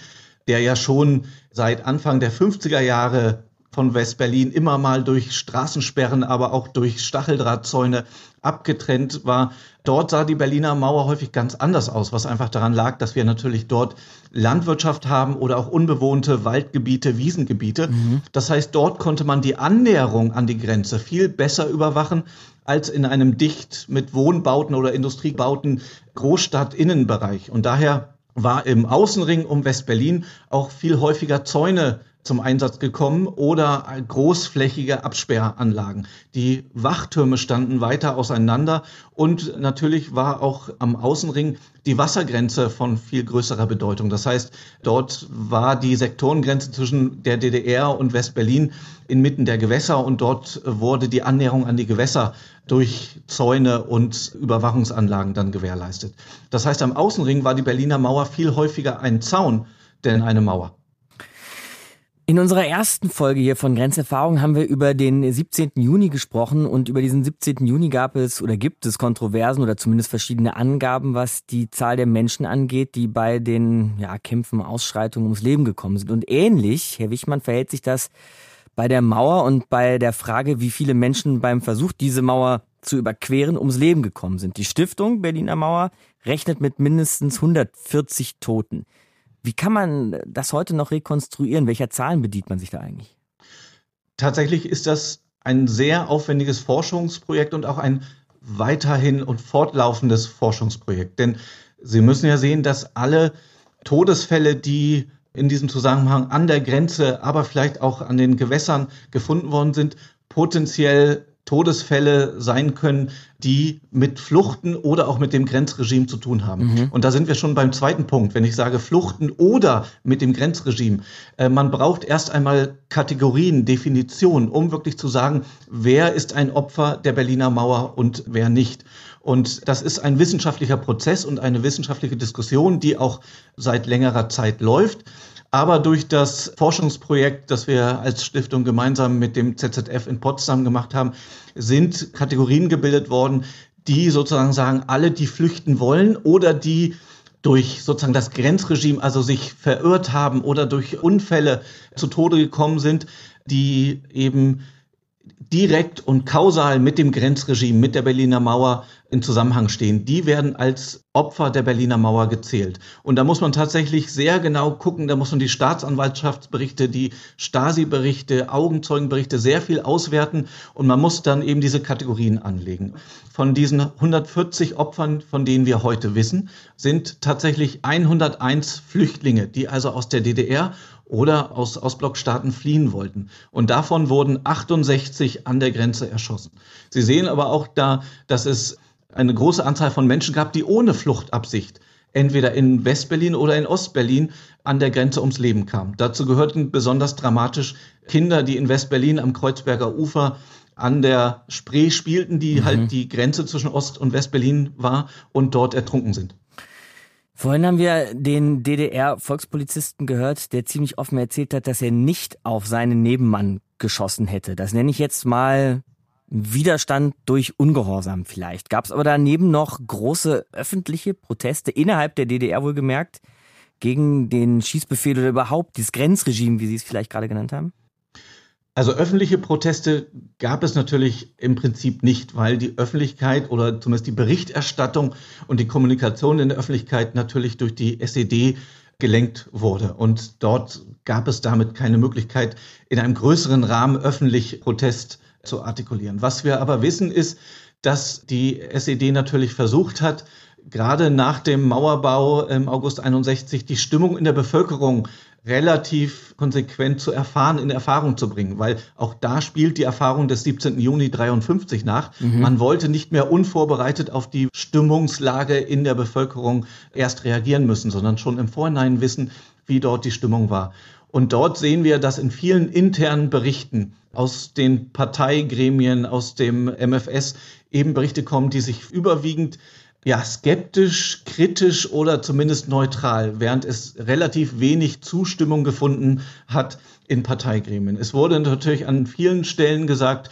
S22: der ja schon seit Anfang der 50er Jahre von West-Berlin immer mal durch Straßensperren, aber auch durch Stacheldrahtzäune abgetrennt war. Dort sah die Berliner Mauer häufig ganz anders aus, was einfach daran lag, dass wir natürlich dort Landwirtschaft haben oder auch unbewohnte Waldgebiete, Wiesengebiete. Das heißt, dort konnte man die Annäherung an die Grenze viel besser überwachen als in einem dicht mit Wohnbauten oder Industriebauten Großstadt-Innenbereich. Und daher war im Außenring um West-Berlin auch viel häufiger Zäune zum Einsatz gekommen oder großflächige Absperranlagen. Die Wachtürme standen weiter auseinander und natürlich war auch am Außenring die Wassergrenze von viel größerer Bedeutung. Das heißt, dort war die Sektorengrenze zwischen der DDR und Westberlin inmitten der Gewässer und dort wurde die Annäherung an die Gewässer durch Zäune und Überwachungsanlagen dann gewährleistet. Das heißt, am Außenring war die Berliner Mauer viel häufiger ein Zaun denn eine Mauer.
S5: In unserer ersten Folge hier von Grenzerfahrung haben wir über den 17. Juni gesprochen und über diesen 17. Juni gab es oder gibt es Kontroversen oder zumindest verschiedene Angaben, was die Zahl der Menschen angeht, die bei den ja, Kämpfen, Ausschreitungen ums Leben gekommen sind. Und ähnlich, Herr Wichmann, verhält sich das bei der Mauer und bei der Frage, wie viele Menschen beim Versuch, diese Mauer zu überqueren, ums Leben gekommen sind. Die Stiftung Berliner Mauer rechnet mit mindestens 140 Toten. Wie kann man das heute noch rekonstruieren? Welcher Zahlen bedient man sich da eigentlich?
S22: Tatsächlich ist das ein sehr aufwendiges Forschungsprojekt und auch ein weiterhin und fortlaufendes Forschungsprojekt. Denn Sie müssen ja sehen, dass alle Todesfälle, die in diesem Zusammenhang an der Grenze, aber vielleicht auch an den Gewässern gefunden worden sind, potenziell Todesfälle sein können, die mit Fluchten oder auch mit dem Grenzregime zu tun haben. Mhm. Und da sind wir schon beim zweiten Punkt, wenn ich sage Fluchten oder mit dem Grenzregime. Äh, man braucht erst einmal Kategorien, Definitionen, um wirklich zu sagen, wer ist ein Opfer der Berliner Mauer und wer nicht. Und das ist ein wissenschaftlicher Prozess und eine wissenschaftliche Diskussion, die auch seit längerer Zeit läuft. Aber durch das Forschungsprojekt, das wir als Stiftung gemeinsam mit dem ZZF in Potsdam gemacht haben, sind Kategorien gebildet worden, die sozusagen sagen, alle, die flüchten wollen oder die durch sozusagen das Grenzregime, also sich verirrt haben oder durch Unfälle zu Tode gekommen sind, die eben direkt und kausal mit dem Grenzregime, mit der Berliner Mauer in Zusammenhang stehen, die werden als Opfer der Berliner Mauer gezählt. Und da muss man tatsächlich sehr genau gucken, da muss man die Staatsanwaltschaftsberichte, die Stasi-Berichte, Augenzeugenberichte sehr viel auswerten und man muss dann eben diese Kategorien anlegen. Von diesen 140 Opfern, von denen wir heute wissen, sind tatsächlich 101 Flüchtlinge, die also aus der DDR oder aus Ostblockstaaten fliehen wollten. Und davon wurden 68 an der Grenze erschossen. Sie sehen aber auch da, dass es eine große Anzahl von Menschen gab, die ohne Fluchtabsicht entweder in Westberlin oder in Ostberlin an der Grenze ums Leben kamen. Dazu gehörten besonders dramatisch Kinder, die in Westberlin am Kreuzberger Ufer an der Spree spielten, die mhm. halt die Grenze zwischen Ost- und Westberlin war und dort ertrunken sind.
S5: Vorhin haben wir den DDR-Volkspolizisten gehört, der ziemlich offen erzählt hat, dass er nicht auf seinen Nebenmann geschossen hätte. Das nenne ich jetzt mal Widerstand durch Ungehorsam vielleicht. Gab es aber daneben noch große öffentliche Proteste innerhalb der DDR wohlgemerkt gegen den Schießbefehl oder überhaupt dieses Grenzregime, wie Sie es vielleicht gerade genannt haben?
S22: Also öffentliche Proteste gab es natürlich im Prinzip nicht, weil die Öffentlichkeit oder zumindest die Berichterstattung und die Kommunikation in der Öffentlichkeit natürlich durch die SED gelenkt wurde. Und dort gab es damit keine Möglichkeit, in einem größeren Rahmen öffentlich Protest zu artikulieren. Was wir aber wissen ist, dass die SED natürlich versucht hat, gerade nach dem Mauerbau im August 61 die Stimmung in der Bevölkerung relativ konsequent zu erfahren, in Erfahrung zu bringen, weil auch da spielt die Erfahrung des 17. Juni 53 nach. Mhm. Man wollte nicht mehr unvorbereitet auf die Stimmungslage in der Bevölkerung erst reagieren müssen, sondern schon im Vorhinein wissen, wie dort die Stimmung war. Und dort sehen wir, dass in vielen internen Berichten aus den Parteigremien, aus dem MFS eben Berichte kommen, die sich überwiegend ja, skeptisch, kritisch oder zumindest neutral, während es relativ wenig Zustimmung gefunden hat in Parteigremien. Es wurde natürlich an vielen Stellen gesagt,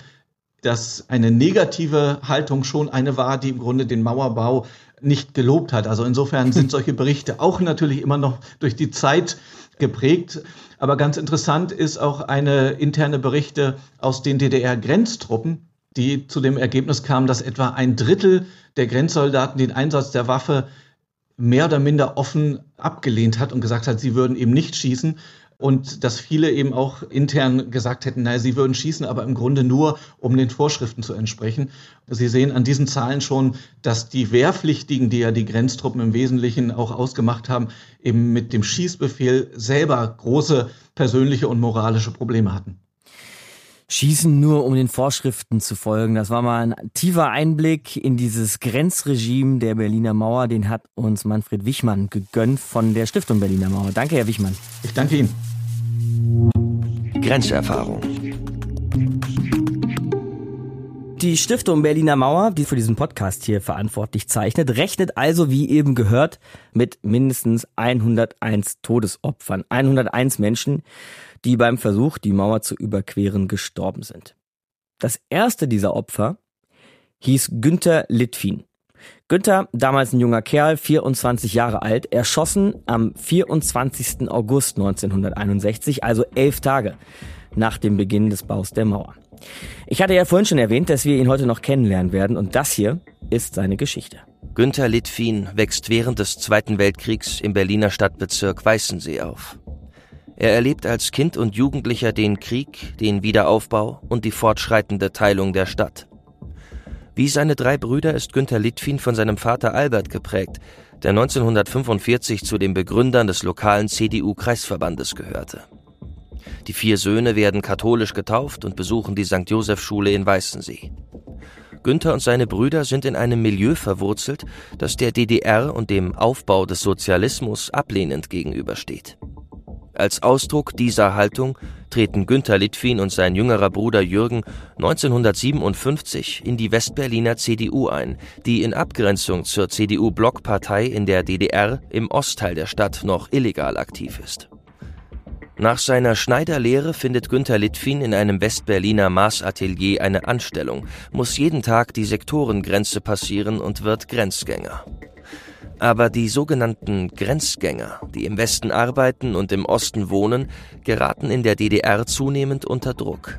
S22: dass eine negative Haltung schon eine war, die im Grunde den Mauerbau nicht gelobt hat. Also insofern sind solche Berichte auch natürlich immer noch durch die Zeit geprägt. Aber ganz interessant ist auch eine interne Berichte aus den DDR-Grenztruppen, die zu dem Ergebnis kamen, dass etwa ein Drittel der Grenzsoldaten den Einsatz der Waffe mehr oder minder offen abgelehnt hat und gesagt hat, sie würden eben nicht schießen. und dass viele eben auch intern gesagt hätten, naja, sie würden schießen, aber im Grunde nur, um den Vorschriften zu entsprechen. Sie sehen an diesen Zahlen schon, dass die Wehrpflichtigen, die ja die Grenztruppen im Wesentlichen auch ausgemacht haben, eben mit dem Schießbefehl selber große persönliche und moralische Probleme hatten.
S5: Schießen nur, um den Vorschriften zu folgen. Das war mal ein tiefer Einblick in dieses Grenzregime der Berliner Mauer. Den hat uns Manfred Wichmann gegönnt von der Stiftung Berliner Mauer. Danke, Herr Wichmann.
S22: Ich danke Ihnen.
S4: Grenzerfahrung.
S5: Die Stiftung Berliner Mauer, die für diesen Podcast hier verantwortlich zeichnet, rechnet also, wie eben gehört, mit mindestens 101 Todesopfern. 101 Menschen, die beim Versuch, die Mauer zu überqueren, gestorben sind. Das erste dieser Opfer hieß Günther Litfin. Günther, damals ein junger Kerl, 24 Jahre alt, erschossen am 24. August 1961, also elf Tage nach dem Beginn des Baus der Mauer. Ich hatte ja vorhin schon erwähnt, dass wir ihn heute noch kennenlernen werden und das hier ist seine Geschichte.
S4: Günther Litfin wächst während des Zweiten Weltkriegs im Berliner Stadtbezirk Weißensee auf. Er erlebt als Kind und Jugendlicher den Krieg, den Wiederaufbau und die fortschreitende Teilung der Stadt. Wie seine drei Brüder ist Günter Litfin von seinem Vater Albert geprägt, der 1945 zu den Begründern des lokalen CDU-Kreisverbandes gehörte. Die vier Söhne werden katholisch getauft und besuchen die St. Joseph-Schule in Weißensee. Günther und seine Brüder sind in einem Milieu verwurzelt, das der DDR und dem Aufbau des Sozialismus ablehnend gegenübersteht. Als Ausdruck dieser Haltung treten Günter Litwin und sein jüngerer Bruder Jürgen 1957 in die Westberliner CDU ein, die in Abgrenzung zur CDU-Blockpartei in der DDR im Ostteil der Stadt noch illegal aktiv ist. Nach seiner Schneiderlehre findet Günter Litwin in einem Westberliner Maßatelier eine Anstellung, muss jeden Tag die Sektorengrenze passieren und wird Grenzgänger. Aber die sogenannten Grenzgänger, die im Westen arbeiten und im Osten wohnen, geraten in der DDR zunehmend unter Druck.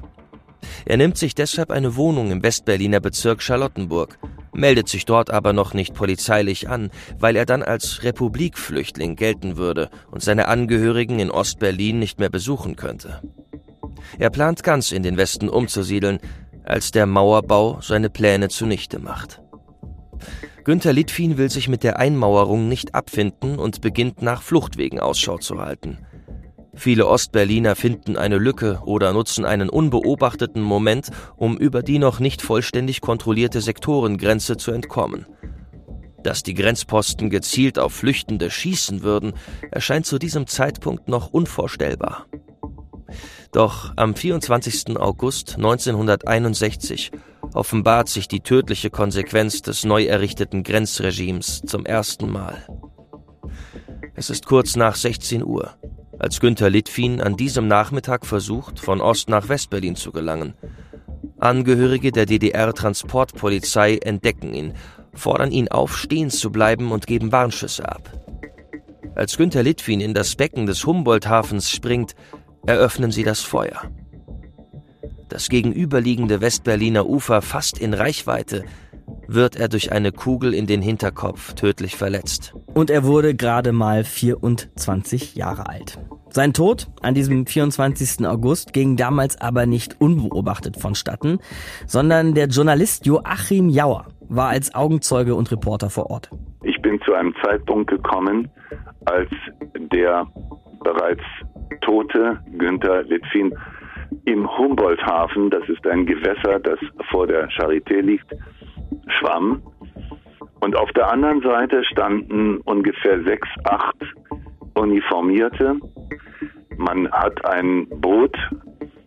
S4: Er nimmt sich deshalb eine Wohnung im Westberliner Bezirk Charlottenburg, meldet sich dort aber noch nicht polizeilich an, weil er dann als Republikflüchtling gelten würde und seine Angehörigen in Ostberlin nicht mehr besuchen könnte. Er plant ganz in den Westen umzusiedeln, als der Mauerbau seine Pläne zunichte macht. Günter Litfin will sich mit der Einmauerung nicht abfinden und beginnt nach Fluchtwegen Ausschau zu halten. Viele Ostberliner finden eine Lücke oder nutzen einen unbeobachteten Moment, um über die noch nicht vollständig kontrollierte Sektorengrenze zu entkommen. Dass die Grenzposten gezielt auf Flüchtende schießen würden, erscheint zu diesem Zeitpunkt noch unvorstellbar. Doch am 24. August 1961 offenbart sich die tödliche Konsequenz des neu errichteten Grenzregimes zum ersten Mal. Es ist kurz nach 16 Uhr, als Günther Litfin an diesem Nachmittag versucht, von Ost nach Westberlin zu gelangen. Angehörige der DDR-Transportpolizei entdecken ihn, fordern ihn auf, stehen zu bleiben und geben Warnschüsse ab. Als Günther Litwin in das Becken des Humboldt-Hafens springt, eröffnen sie das Feuer. Das gegenüberliegende Westberliner Ufer fast in Reichweite, wird er durch eine Kugel in den Hinterkopf tödlich verletzt.
S5: Und er wurde gerade mal 24 Jahre alt. Sein Tod an diesem 24. August ging damals aber nicht unbeobachtet vonstatten, sondern der Journalist Joachim Jauer war als Augenzeuge und Reporter vor Ort.
S24: Ich bin zu einem Zeitpunkt gekommen, als der bereits tote Günther Litfin im Humboldthafen, das ist ein Gewässer, das vor der Charité liegt, schwamm. Und auf der anderen Seite standen ungefähr sechs, acht Uniformierte. Man hat ein Boot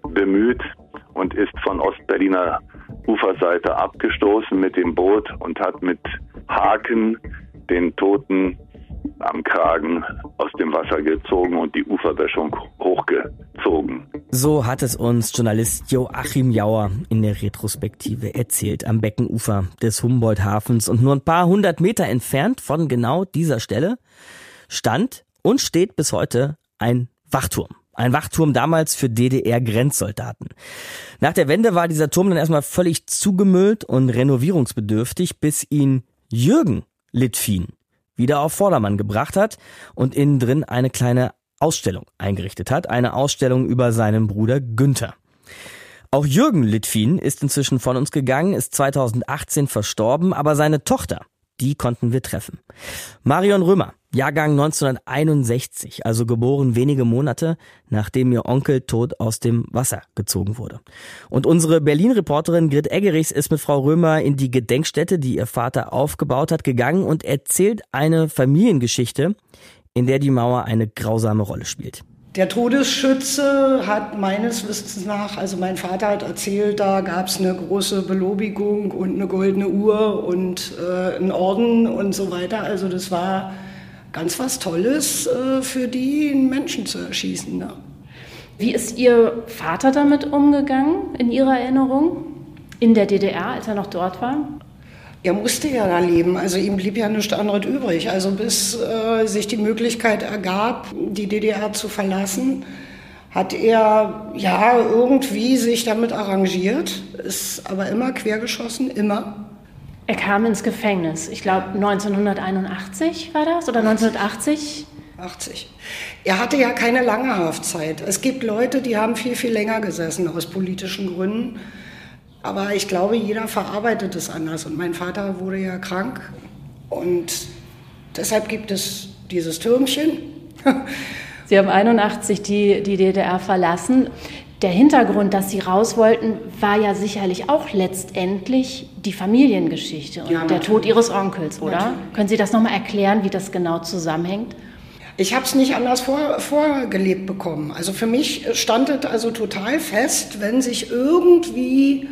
S24: bemüht und ist von Ostberliner Uferseite abgestoßen mit dem Boot und hat mit Haken den Toten am Kragen aus dem Wasser gezogen und die Uferböschung hochgezogen.
S5: So hat es uns Journalist Joachim Jauer in der Retrospektive erzählt am Beckenufer des Humboldt-Hafens und nur ein paar hundert Meter entfernt von genau dieser Stelle stand und steht bis heute ein Wachturm. Ein Wachturm damals für DDR-Grenzsoldaten. Nach der Wende war dieser Turm dann erstmal völlig zugemüllt und renovierungsbedürftig, bis ihn Jürgen Litfin wieder auf Vordermann gebracht hat und innen drin eine kleine Ausstellung eingerichtet hat, eine Ausstellung über seinen Bruder Günther. Auch Jürgen Litwin ist inzwischen von uns gegangen, ist 2018 verstorben, aber seine Tochter, die konnten wir treffen. Marion Römer, Jahrgang 1961, also geboren wenige Monate, nachdem ihr Onkel tot aus dem Wasser gezogen wurde. Und unsere Berlin-Reporterin Grit Eggerichs ist mit Frau Römer in die Gedenkstätte, die ihr Vater aufgebaut hat, gegangen und erzählt eine Familiengeschichte, in der die Mauer eine grausame Rolle spielt.
S25: Der Todesschütze hat meines Wissens nach, also mein Vater hat erzählt, da gab es eine große Belobigung und eine goldene Uhr und äh, einen Orden und so weiter. Also das war ganz was Tolles äh, für die, einen Menschen zu erschießen. Ne?
S23: Wie ist Ihr Vater damit umgegangen in Ihrer Erinnerung? In der DDR, als er noch dort war?
S25: Er musste ja da leben, also ihm blieb ja nichts anderes übrig. Also bis äh, sich die Möglichkeit ergab, die DDR zu verlassen, hat er ja irgendwie sich damit arrangiert, ist aber immer quergeschossen, immer.
S23: Er kam ins Gefängnis, ich glaube 1981 war das oder 1980?
S25: 80. Er hatte ja keine lange Haftzeit. Es gibt Leute, die haben viel, viel länger gesessen aus politischen Gründen. Aber ich glaube, jeder verarbeitet es anders. Und mein Vater wurde ja krank. Und deshalb gibt es dieses Türmchen.
S23: Sie haben 81 die, die DDR verlassen. Der Hintergrund, dass Sie raus wollten, war ja sicherlich auch letztendlich die Familiengeschichte und ja, der Tod Ihres Onkels, oder? Natürlich. Können Sie das nochmal erklären, wie das genau zusammenhängt?
S25: Ich habe es nicht anders vor, vorgelebt bekommen. Also für mich stand es also total fest, wenn sich irgendwie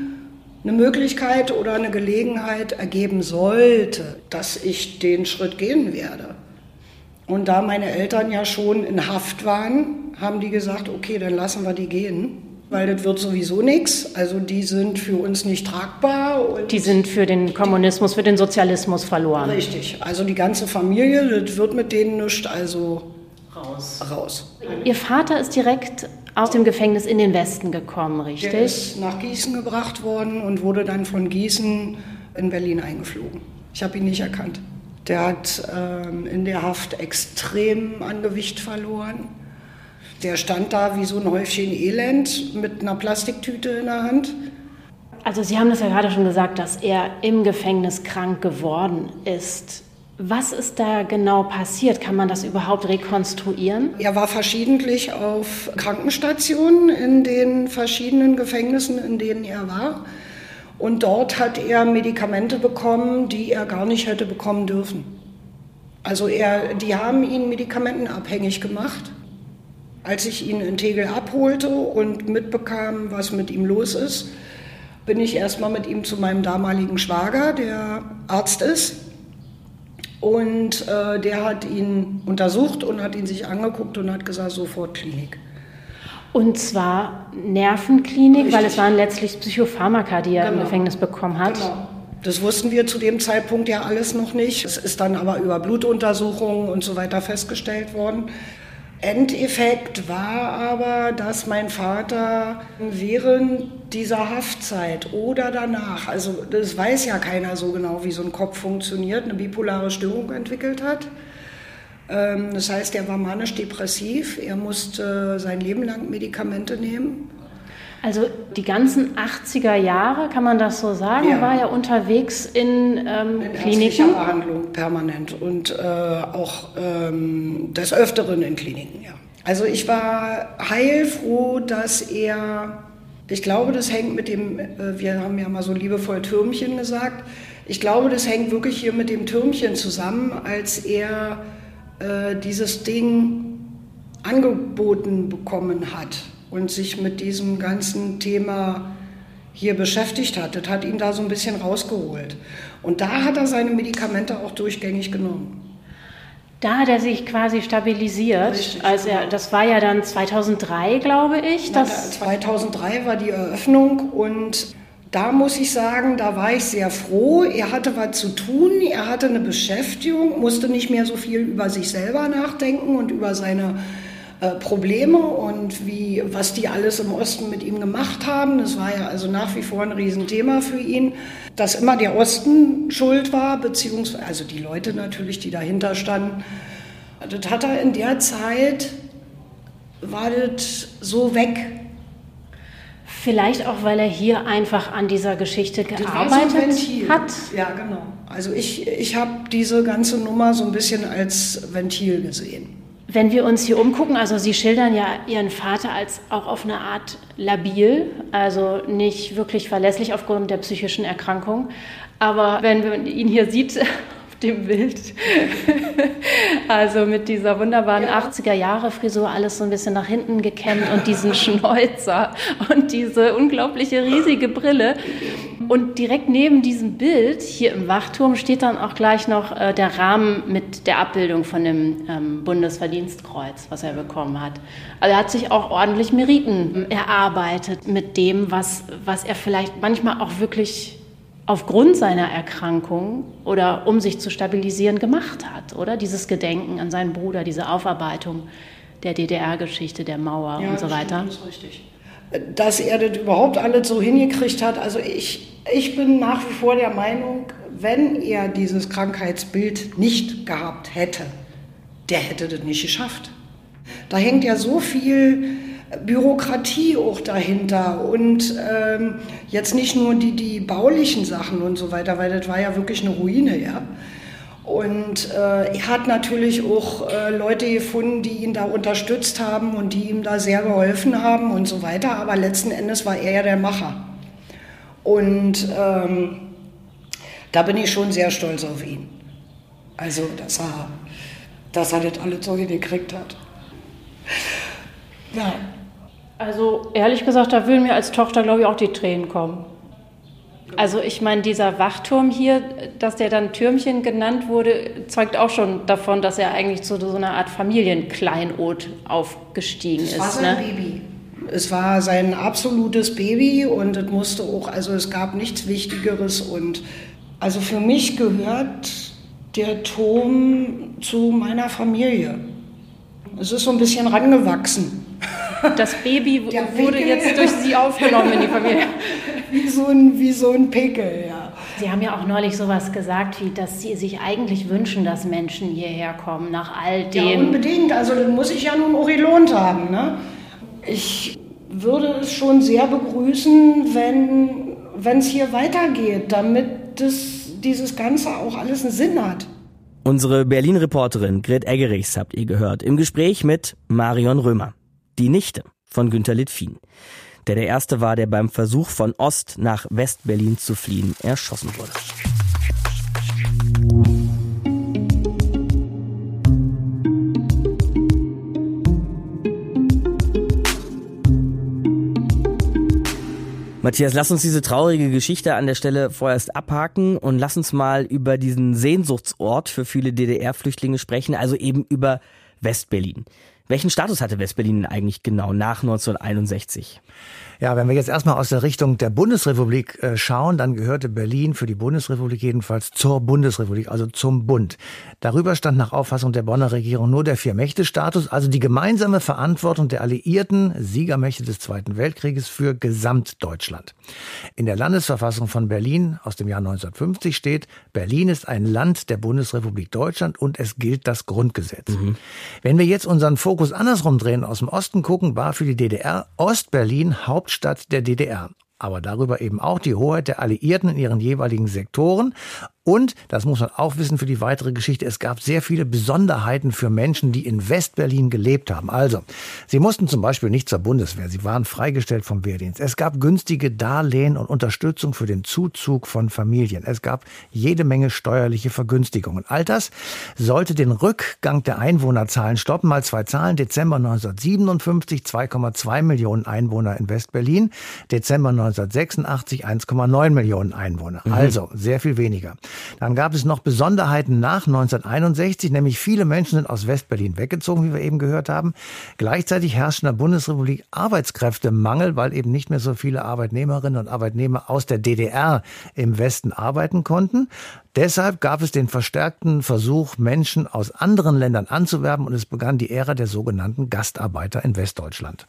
S25: eine Möglichkeit oder eine Gelegenheit ergeben sollte, dass ich den Schritt gehen werde. Und da meine Eltern ja schon in Haft waren, haben die gesagt, okay, dann lassen wir die gehen, weil das wird sowieso nichts. Also die sind für uns nicht tragbar.
S23: die sind für den Kommunismus, für den Sozialismus verloren.
S25: Richtig. Also die ganze Familie, das wird mit denen nichts, also raus. raus.
S23: Ihr Vater ist direkt aus dem Gefängnis in den Westen gekommen, richtig?
S25: Der ist nach Gießen gebracht worden und wurde dann von Gießen in Berlin eingeflogen. Ich habe ihn nicht erkannt. Der hat ähm, in der Haft extrem an Gewicht verloren. Der stand da wie so ein Häufchen Elend mit einer Plastiktüte in der Hand.
S23: Also Sie haben das ja gerade schon gesagt, dass er im Gefängnis krank geworden ist. Was ist da genau passiert? Kann man das überhaupt rekonstruieren?
S25: Er war verschiedentlich auf Krankenstationen in den verschiedenen Gefängnissen, in denen er war. Und dort hat er Medikamente bekommen, die er gar nicht hätte bekommen dürfen. Also er, die haben ihn medikamentenabhängig gemacht. Als ich ihn in Tegel abholte und mitbekam, was mit ihm los ist, bin ich erstmal mit ihm zu meinem damaligen Schwager, der Arzt ist, und äh, der hat ihn untersucht und hat ihn sich angeguckt und hat gesagt, sofort Klinik.
S23: Und zwar Nervenklinik, Richtig. weil es waren letztlich Psychopharmaka, die er genau. im Gefängnis bekommen hat. Genau.
S25: Das wussten wir zu dem Zeitpunkt ja alles noch nicht. Es ist dann aber über Blutuntersuchungen und so weiter festgestellt worden. Endeffekt war aber, dass mein Vater während dieser Haftzeit oder danach, also das weiß ja keiner so genau, wie so ein Kopf funktioniert, eine bipolare Störung entwickelt hat. Ähm, das heißt, er war manisch-depressiv, er musste sein Leben lang Medikamente nehmen.
S23: Also die ganzen 80er Jahre, kann man das so sagen, ja. war er unterwegs in, ähm, in Kliniken?
S25: Behandlung permanent und äh, auch ähm, des Öfteren in Kliniken, ja. Also ich war heilfroh, dass er, ich glaube, das hängt mit dem, äh, wir haben ja mal so liebevoll Türmchen gesagt, ich glaube, das hängt wirklich hier mit dem Türmchen zusammen, als er äh, dieses Ding angeboten bekommen hat und sich mit diesem ganzen Thema hier beschäftigt hat. Das hat ihn da so ein bisschen rausgeholt. Und da hat er seine Medikamente auch durchgängig genommen.
S23: Da hat er sich quasi stabilisiert. Richtig, also er, das war ja dann 2003, glaube ich.
S25: Na, 2003 war die Eröffnung und da muss ich sagen, da war ich sehr froh. Er hatte was zu tun, er hatte eine Beschäftigung, musste nicht mehr so viel über sich selber nachdenken und über seine äh, Probleme und wie, was die alles im Osten mit ihm gemacht haben. Das war ja also nach wie vor ein Riesenthema für ihn, dass immer der Osten schuld war, beziehungsweise also die Leute natürlich, die dahinter standen. Das hat er in der Zeit war das so weg.
S23: Vielleicht auch, weil er hier einfach an dieser Geschichte gearbeitet
S25: so
S23: hat.
S25: Ja, genau. Also ich, ich habe diese ganze Nummer so ein bisschen als Ventil gesehen.
S23: Wenn wir uns hier umgucken, also Sie schildern ja Ihren Vater als auch auf eine Art labil, also nicht wirklich verlässlich aufgrund der psychischen Erkrankung. Aber wenn man ihn hier sieht dem Bild. also mit dieser wunderbaren ja. 80er-Jahre-Frisur, alles so ein bisschen nach hinten gekämmt und diesen Schnäuzer und diese unglaubliche riesige Brille. Und direkt neben diesem Bild hier im Wachturm steht dann auch gleich noch äh, der Rahmen mit der Abbildung von dem ähm, Bundesverdienstkreuz, was er bekommen hat. Also er hat sich auch ordentlich Meriten erarbeitet mit dem, was, was er vielleicht manchmal auch wirklich aufgrund seiner Erkrankung oder um sich zu stabilisieren gemacht hat, oder? Dieses Gedenken an seinen Bruder, diese Aufarbeitung der DDR-Geschichte, der Mauer ja, und so weiter.
S25: Das ist richtig. Dass er das überhaupt alles so hingekriegt hat, also ich, ich bin nach wie vor der Meinung, wenn er dieses Krankheitsbild nicht gehabt hätte, der hätte das nicht geschafft. Da hängt ja so viel Bürokratie auch dahinter und ähm, jetzt nicht nur die, die baulichen Sachen und so weiter, weil das war ja wirklich eine Ruine, ja. Und äh, er hat natürlich auch äh, Leute gefunden, die ihn da unterstützt haben und die ihm da sehr geholfen haben und so weiter. Aber letzten Endes war er ja der Macher. Und ähm, da bin ich schon sehr stolz auf ihn. Also, dass er, dass er das alles so hingekriegt hat.
S23: Ja. Also ehrlich gesagt, da würden mir als Tochter, glaube ich, auch die Tränen kommen. Also ich meine, dieser Wachturm hier, dass der dann Türmchen genannt wurde, zeugt auch schon davon, dass er eigentlich zu so einer Art Familienkleinod aufgestiegen ist.
S25: Es war sein ne? Baby. Es war sein absolutes Baby und es musste auch, also es gab nichts Wichtigeres und also für mich gehört der Turm zu meiner Familie. Es ist so ein bisschen rangewachsen.
S23: Das Baby wurde jetzt durch Sie aufgenommen in die Familie.
S25: Wie so ein, wie so ein Pickel, ja.
S23: Sie haben ja auch neulich sowas gesagt, wie dass Sie sich eigentlich wünschen, dass Menschen hierher kommen, nach all dem.
S25: Ja, unbedingt. Also das muss ich ja nun auch gelohnt haben. Ne? Ich würde es schon sehr begrüßen, wenn es hier weitergeht, damit das, dieses Ganze auch alles einen Sinn hat.
S5: Unsere Berlin-Reporterin Grit Eggerichs habt ihr gehört im Gespräch mit Marion Römer. Die Nichte von Günter Litfin, der der erste war, der beim Versuch von Ost nach West-Berlin zu fliehen erschossen wurde. Matthias, lass uns diese traurige Geschichte an der Stelle vorerst abhaken und lass uns mal über diesen Sehnsuchtsort für viele DDR-Flüchtlinge sprechen, also eben über West-Berlin. Welchen Status hatte Westberlin eigentlich genau nach 1961?
S6: Ja, wenn wir jetzt erstmal aus der Richtung der Bundesrepublik äh, schauen, dann gehörte Berlin für die Bundesrepublik jedenfalls zur Bundesrepublik, also zum Bund. Darüber stand nach Auffassung der Bonner Regierung nur der Vier-Mächte-Status, also die gemeinsame Verantwortung der alliierten Siegermächte des Zweiten Weltkrieges für Gesamtdeutschland. In der Landesverfassung von Berlin aus dem Jahr 1950 steht, Berlin ist ein Land der Bundesrepublik Deutschland und es gilt das Grundgesetz. Mhm. Wenn wir jetzt unseren Fokus andersrum drehen, aus dem Osten gucken, war für die DDR Ostberlin Haupt Hauptstadt der DDR aber darüber eben auch die Hoheit der Alliierten in ihren jeweiligen Sektoren und, das muss man auch wissen für die weitere Geschichte, es gab sehr viele Besonderheiten für Menschen, die in Westberlin gelebt haben. Also, sie mussten zum Beispiel nicht zur Bundeswehr, sie waren freigestellt vom Wehrdienst. Es gab günstige Darlehen und Unterstützung für den Zuzug von Familien. Es gab jede Menge steuerliche Vergünstigungen. All das sollte den Rückgang der Einwohnerzahlen stoppen. Mal zwei Zahlen. Dezember 1957 2,2 Millionen Einwohner in Westberlin. Dezember 1986 1,9 Millionen Einwohner. Mhm. Also sehr viel weniger. Dann gab es noch Besonderheiten nach 1961, nämlich viele Menschen sind aus Westberlin weggezogen, wie wir eben gehört haben. Gleichzeitig herrscht in der Bundesrepublik Arbeitskräftemangel, weil eben nicht mehr so viele Arbeitnehmerinnen und Arbeitnehmer aus der DDR im Westen arbeiten konnten. Deshalb gab es den verstärkten Versuch, Menschen aus anderen Ländern anzuwerben und es begann die Ära der sogenannten Gastarbeiter in Westdeutschland.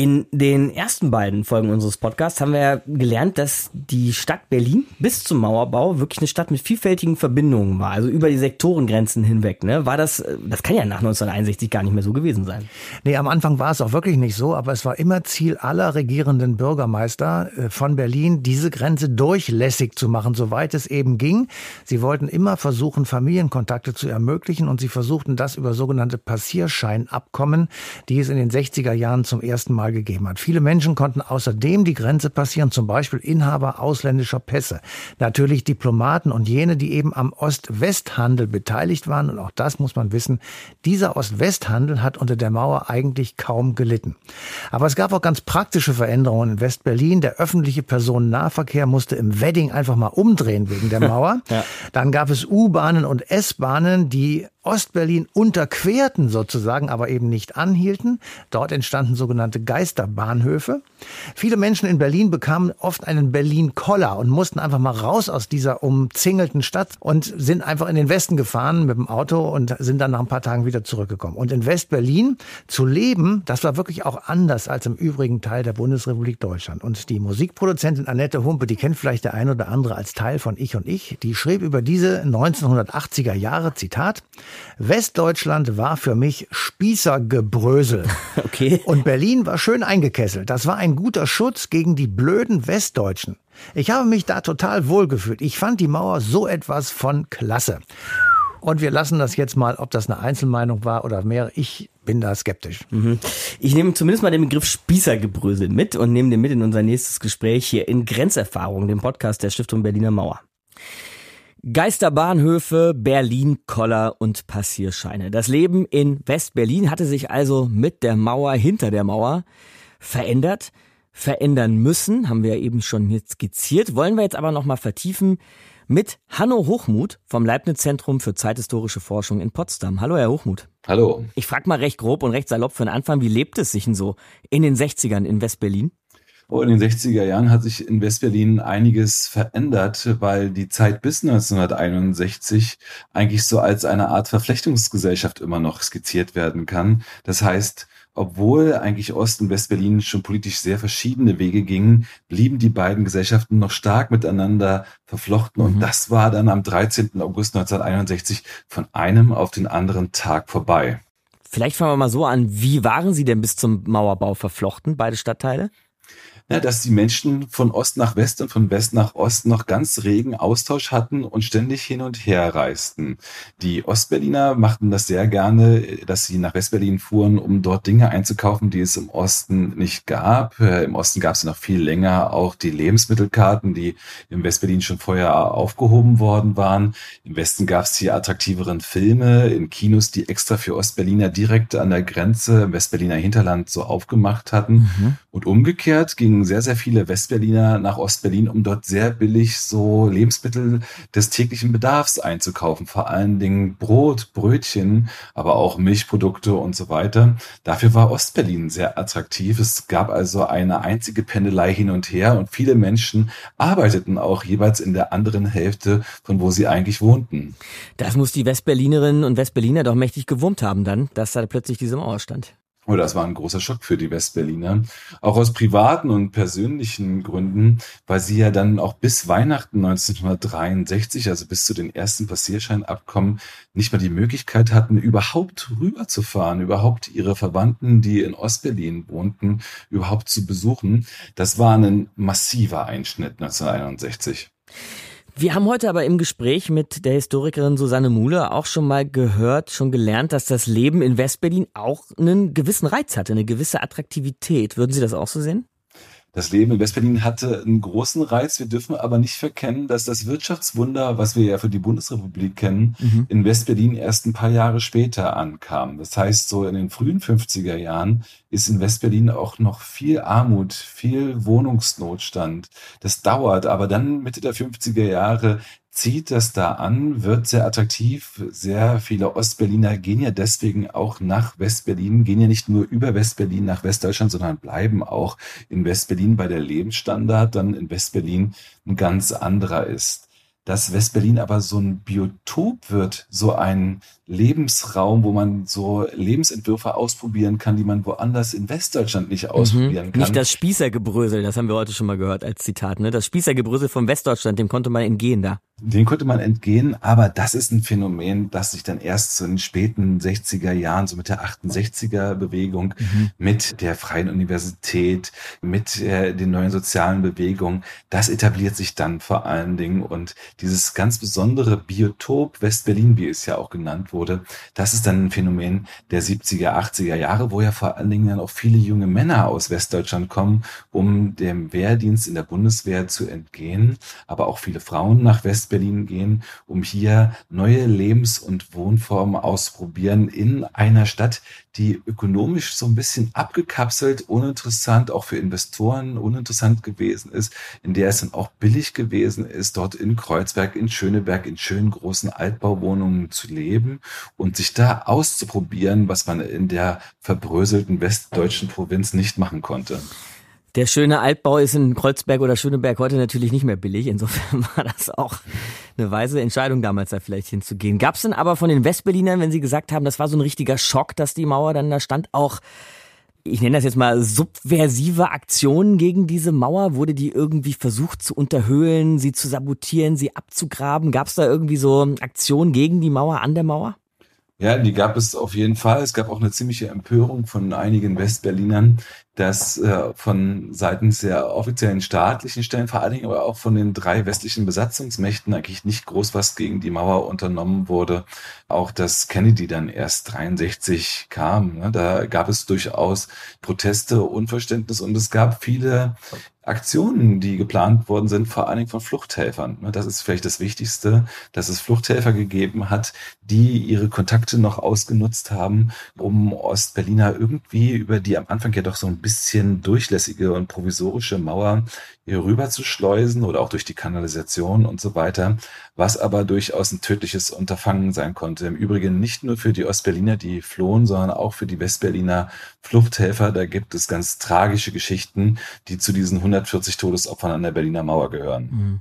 S5: In den ersten beiden Folgen unseres Podcasts haben wir ja gelernt, dass die Stadt Berlin bis zum Mauerbau wirklich eine Stadt mit vielfältigen Verbindungen war, also über die Sektorengrenzen hinweg. Ne? War das, das kann ja nach 1961 gar nicht mehr so gewesen sein.
S6: Nee, am Anfang war es auch wirklich nicht so, aber es war immer Ziel aller regierenden Bürgermeister äh, von Berlin, diese Grenze durchlässig zu machen, soweit es eben ging. Sie wollten immer versuchen, Familienkontakte zu ermöglichen und sie versuchten das über sogenannte Passierscheinabkommen, die es in den 60er Jahren zum ersten Mal gegeben hat. Viele Menschen konnten außerdem die Grenze passieren, zum Beispiel Inhaber ausländischer Pässe. Natürlich Diplomaten und jene, die eben am Ost-West-Handel beteiligt waren. Und auch das muss man wissen. Dieser Ost-West-Handel hat unter der Mauer eigentlich kaum gelitten. Aber es gab auch ganz praktische Veränderungen in West-Berlin. Der öffentliche Personennahverkehr musste im Wedding einfach mal umdrehen wegen der Mauer. ja. Dann gab es U-Bahnen und S-Bahnen, die Ostberlin unterquerten sozusagen, aber eben nicht anhielten. Dort entstanden sogenannte Geisterbahnhöfe. Viele Menschen in Berlin bekamen oft einen Berlin-Koller und mussten einfach mal raus aus dieser umzingelten Stadt und sind einfach in den Westen gefahren mit dem Auto und sind dann nach ein paar Tagen wieder zurückgekommen. Und in West-Berlin zu leben, das war wirklich auch anders als im übrigen Teil der Bundesrepublik Deutschland. Und die Musikproduzentin Annette Humpe, die kennt vielleicht der ein oder andere als Teil von Ich und Ich, die schrieb über diese 1980er Jahre, Zitat, Westdeutschland war für mich Spießergebrösel.
S5: Okay.
S6: Und Berlin war schön eingekesselt. Das war ein guter Schutz gegen die blöden Westdeutschen. Ich habe mich da total wohlgefühlt. Ich fand die Mauer so etwas von klasse. Und wir lassen das jetzt mal, ob das eine Einzelmeinung war oder mehr. Ich bin da skeptisch.
S5: Mhm. Ich nehme zumindest mal den Begriff Spießergebrösel mit und nehme den mit in unser nächstes Gespräch hier in Grenzerfahrung, dem Podcast der Stiftung Berliner Mauer. Geisterbahnhöfe, Berlin-Koller und Passierscheine. Das Leben in West-Berlin hatte sich also mit der Mauer, hinter der Mauer verändert, verändern müssen, haben wir ja eben schon hier skizziert, wollen wir jetzt aber nochmal vertiefen mit Hanno Hochmuth vom Leibniz-Zentrum für zeithistorische Forschung in Potsdam. Hallo, Herr Hochmuth.
S26: Hallo.
S5: Ich frage mal recht grob und recht salopp für den Anfang, wie lebt es sich denn so in den 60ern in West-Berlin?
S26: Oh, in den 60er Jahren hat sich in Westberlin einiges verändert, weil die Zeit bis 1961 eigentlich so als eine Art Verflechtungsgesellschaft immer noch skizziert werden kann. Das heißt, obwohl eigentlich Ost- und Westberlin schon politisch sehr verschiedene Wege gingen, blieben die beiden Gesellschaften noch stark miteinander verflochten. Und mhm. das war dann am 13. August 1961 von einem auf den anderen Tag vorbei.
S5: Vielleicht fangen wir mal so an. Wie waren Sie denn bis zum Mauerbau verflochten, beide Stadtteile?
S26: Ja, dass die Menschen von Ost nach West und von West nach Ost noch ganz regen Austausch hatten und ständig hin und her reisten. Die Ostberliner machten das sehr gerne, dass sie nach Westberlin fuhren, um dort Dinge einzukaufen, die es im Osten nicht gab. Äh, Im Osten gab es noch viel länger auch die Lebensmittelkarten, die im Westberlin schon vorher aufgehoben worden waren. Im Westen gab es die attraktiveren Filme in Kinos, die extra für Ostberliner direkt an der Grenze im Westberliner Hinterland so aufgemacht hatten. Mhm. Und umgekehrt ging sehr, sehr viele Westberliner nach Ostberlin, um dort sehr billig so Lebensmittel des täglichen Bedarfs einzukaufen. Vor allen Dingen Brot, Brötchen, aber auch Milchprodukte und so weiter. Dafür war Ostberlin sehr attraktiv. Es gab also eine einzige Pendelei hin und her und viele Menschen arbeiteten auch jeweils in der anderen Hälfte, von wo sie eigentlich wohnten.
S5: Das muss die Westberlinerinnen und Westberliner doch mächtig gewurmt haben dann, dass da plötzlich diese Mauer stand.
S26: Oh, das war ein großer Schock für die Westberliner. Auch aus privaten und persönlichen Gründen, weil sie ja dann auch bis Weihnachten 1963, also bis zu den ersten Passierscheinabkommen, nicht mal die Möglichkeit hatten, überhaupt rüberzufahren, überhaupt ihre Verwandten, die in Ostberlin wohnten, überhaupt zu besuchen. Das war ein massiver Einschnitt 1961.
S5: Wir haben heute aber im Gespräch mit der Historikerin Susanne Muhle auch schon mal gehört, schon gelernt, dass das Leben in Westberlin auch einen gewissen Reiz hatte, eine gewisse Attraktivität. Würden Sie das auch so sehen?
S26: Das Leben in Westberlin hatte einen großen Reiz. Wir dürfen aber nicht verkennen, dass das Wirtschaftswunder, was wir ja für die Bundesrepublik kennen, mhm. in Westberlin erst ein paar Jahre später ankam. Das heißt, so in den frühen 50er Jahren ist in Westberlin auch noch viel Armut, viel Wohnungsnotstand. Das dauert, aber dann Mitte der 50er Jahre zieht das da an, wird sehr attraktiv. Sehr viele Ostberliner gehen ja deswegen auch nach Westberlin, gehen ja nicht nur über Westberlin nach Westdeutschland, sondern bleiben auch in Westberlin, bei der Lebensstandard dann in Westberlin ein ganz anderer ist. Dass Westberlin aber so ein Biotop wird, so ein Lebensraum, wo man so Lebensentwürfe ausprobieren kann, die man woanders in Westdeutschland nicht ausprobieren
S5: mhm.
S26: kann.
S5: Nicht das Spießergebrösel, das haben wir heute schon mal gehört als Zitat. Ne? Das Spießergebrösel von Westdeutschland, dem konnte man entgehen da.
S26: Den konnte man entgehen, aber das ist ein Phänomen, das sich dann erst so in den späten 60er Jahren, so mit der 68er Bewegung, mhm. mit der Freien Universität, mit äh, den neuen sozialen Bewegungen, das etabliert sich dann vor allen Dingen und dieses ganz besondere Biotop West-Berlin, wie es ja auch genannt wurde, das ist dann ein Phänomen der 70er, 80er Jahre, wo ja vor allen Dingen dann auch viele junge Männer aus Westdeutschland kommen, um dem Wehrdienst in der Bundeswehr zu entgehen, aber auch viele Frauen nach West Berlin gehen, um hier neue Lebens- und Wohnformen auszuprobieren in einer Stadt, die ökonomisch so ein bisschen abgekapselt, uninteressant, auch für Investoren uninteressant gewesen ist, in der es dann auch billig gewesen ist, dort in Kreuzberg, in Schöneberg, in schönen großen Altbauwohnungen zu leben und sich da auszuprobieren, was man in der verbröselten westdeutschen Provinz nicht machen konnte.
S5: Der schöne Altbau ist in Kreuzberg oder Schöneberg heute natürlich nicht mehr billig. Insofern war das auch eine weise Entscheidung damals da vielleicht hinzugehen. Gab es denn aber von den Westberlinern, wenn sie gesagt haben, das war so ein richtiger Schock, dass die Mauer dann da stand, auch ich nenne das jetzt mal subversive Aktionen gegen diese Mauer? Wurde die irgendwie versucht zu unterhöhlen, sie zu sabotieren, sie abzugraben? Gab es da irgendwie so Aktionen gegen die Mauer, an der Mauer?
S26: Ja, die gab es auf jeden Fall. Es gab auch eine ziemliche Empörung von einigen Westberlinern, dass äh, von seitens der offiziellen staatlichen Stellen, vor allen Dingen aber auch von den drei westlichen Besatzungsmächten eigentlich nicht groß was gegen die Mauer unternommen wurde. Auch dass Kennedy dann erst 63 kam, ne, da gab es durchaus Proteste, Unverständnis und es gab viele Aktionen, die geplant worden sind, vor allen Dingen von Fluchthelfern. Ne, das ist vielleicht das Wichtigste, dass es Fluchthelfer gegeben hat, die ihre Kontakte noch ausgenutzt haben, um Ostberliner irgendwie über die am Anfang ja doch so ein bisschen durchlässige und provisorische Mauer hier rüber zu schleusen oder auch durch die Kanalisation und so weiter, was aber durchaus ein tödliches Unterfangen sein konnte. Im Übrigen nicht nur für die Ostberliner, die flohen, sondern auch für die Westberliner Fluchthelfer. Da gibt es ganz tragische Geschichten, die zu diesen 140 Todesopfern an der Berliner Mauer gehören.
S5: Mhm.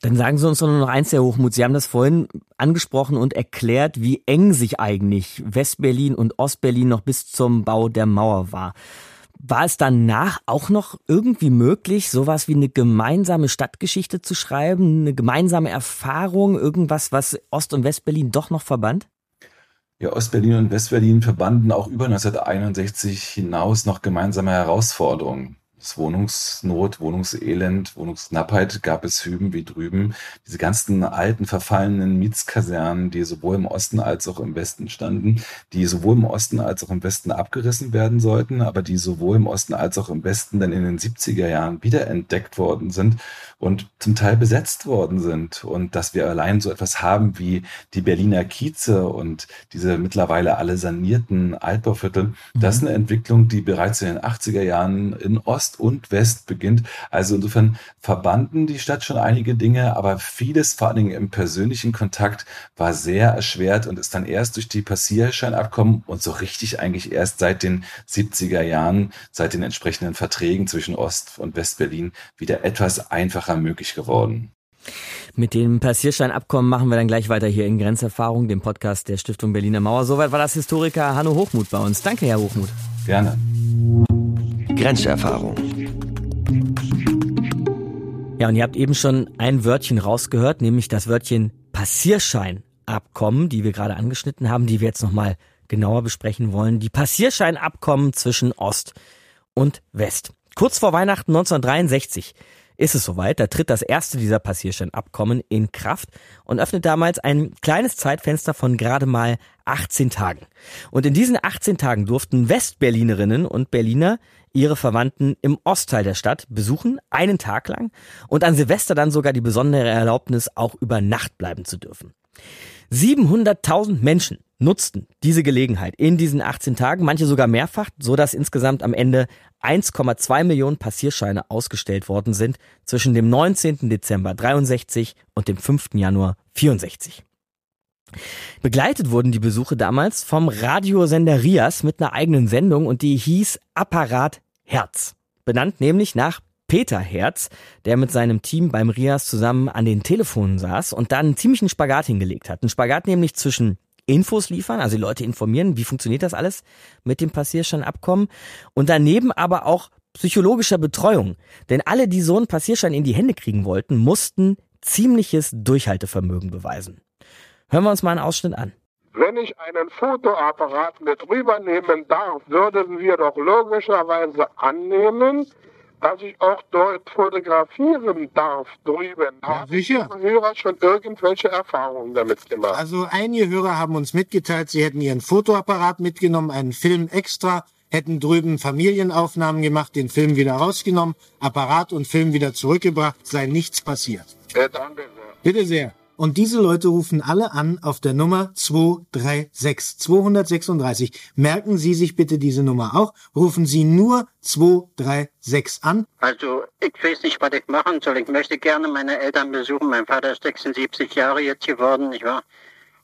S5: Dann sagen Sie uns doch nur noch eins, Herr Hochmut. Sie haben das vorhin angesprochen und erklärt, wie eng sich eigentlich Westberlin und Ostberlin noch bis zum Bau der Mauer war. War es danach auch noch irgendwie möglich, sowas wie eine gemeinsame Stadtgeschichte zu schreiben, eine gemeinsame Erfahrung, irgendwas, was Ost- und Westberlin doch noch verband?
S26: Ja, Ostberlin und Westberlin verbanden auch über 1961 hinaus noch gemeinsame Herausforderungen. Das Wohnungsnot, Wohnungselend, Wohnungsknappheit gab es hüben wie drüben. Diese ganzen alten, verfallenen Mietskasernen, die sowohl im Osten als auch im Westen standen, die sowohl im Osten als auch im Westen abgerissen werden sollten, aber die sowohl im Osten als auch im Westen dann in den 70er Jahren wiederentdeckt worden sind und zum Teil besetzt worden sind. Und dass wir allein so etwas haben wie die Berliner Kieze und diese mittlerweile alle sanierten Altbauviertel, mhm. das ist eine Entwicklung, die bereits in den 80er Jahren in Ost Ost und West beginnt. Also insofern verbanden die Stadt schon einige Dinge, aber vieles, vor allen Dingen im persönlichen Kontakt, war sehr erschwert und ist dann erst durch die Passierscheinabkommen und so richtig eigentlich erst seit den 70er Jahren, seit den entsprechenden Verträgen zwischen Ost- und Westberlin wieder etwas einfacher möglich geworden.
S5: Mit dem Passierscheinabkommen machen wir dann gleich weiter hier in Grenzerfahrung, dem Podcast der Stiftung Berliner Mauer. Soweit war das Historiker Hanno Hochmut bei uns. Danke, Herr Hochmut.
S26: Gerne.
S4: Grenzerfahrung.
S5: Ja, und ihr habt eben schon ein Wörtchen rausgehört, nämlich das Wörtchen Passierscheinabkommen, die wir gerade angeschnitten haben, die wir jetzt nochmal genauer besprechen wollen. Die Passierscheinabkommen zwischen Ost und West. Kurz vor Weihnachten 1963 ist es soweit. Da tritt das erste dieser Passierscheinabkommen in Kraft und öffnet damals ein kleines Zeitfenster von gerade mal 18 Tagen. Und in diesen 18 Tagen durften Westberlinerinnen und Berliner ihre Verwandten im Ostteil der Stadt besuchen, einen Tag lang und an Silvester dann sogar die besondere Erlaubnis, auch über Nacht bleiben zu dürfen. 700.000 Menschen nutzten diese Gelegenheit in diesen 18 Tagen, manche sogar mehrfach, so dass insgesamt am Ende 1,2 Millionen Passierscheine ausgestellt worden sind zwischen dem 19. Dezember 63 und dem 5. Januar 64. Begleitet wurden die Besuche damals vom Radiosender Rias mit einer eigenen Sendung und die hieß Apparat Herz. Benannt nämlich nach Peter Herz, der mit seinem Team beim Rias zusammen an den Telefonen saß und dann einen ziemlichen Spagat hingelegt hat. Ein Spagat nämlich zwischen Infos liefern, also die Leute informieren, wie funktioniert das alles mit dem Passierscheinabkommen und daneben aber auch psychologischer Betreuung. Denn alle, die so einen Passierschein in die Hände kriegen wollten, mussten ziemliches Durchhaltevermögen beweisen. Hören wir uns mal einen Ausschnitt an.
S27: Wenn ich einen Fotoapparat mit rübernehmen darf, würden wir doch logischerweise annehmen, dass ich auch dort fotografieren darf drüben.
S20: Ja, sicher.
S27: Haben Hörer schon irgendwelche Erfahrungen damit gemacht?
S20: Also einige Hörer haben uns mitgeteilt, sie hätten ihren Fotoapparat mitgenommen, einen Film extra, hätten drüben Familienaufnahmen gemacht, den Film wieder rausgenommen, Apparat und Film wieder zurückgebracht, sei nichts passiert.
S27: Ja, danke sehr.
S20: Bitte sehr. Und diese Leute rufen alle an auf der Nummer 236 236. Merken Sie sich bitte diese Nummer auch. Rufen Sie nur 236 an.
S28: Also, ich weiß nicht, was ich machen soll. Ich möchte gerne meine Eltern besuchen. Mein Vater ist 76 Jahre jetzt geworden, nicht wahr?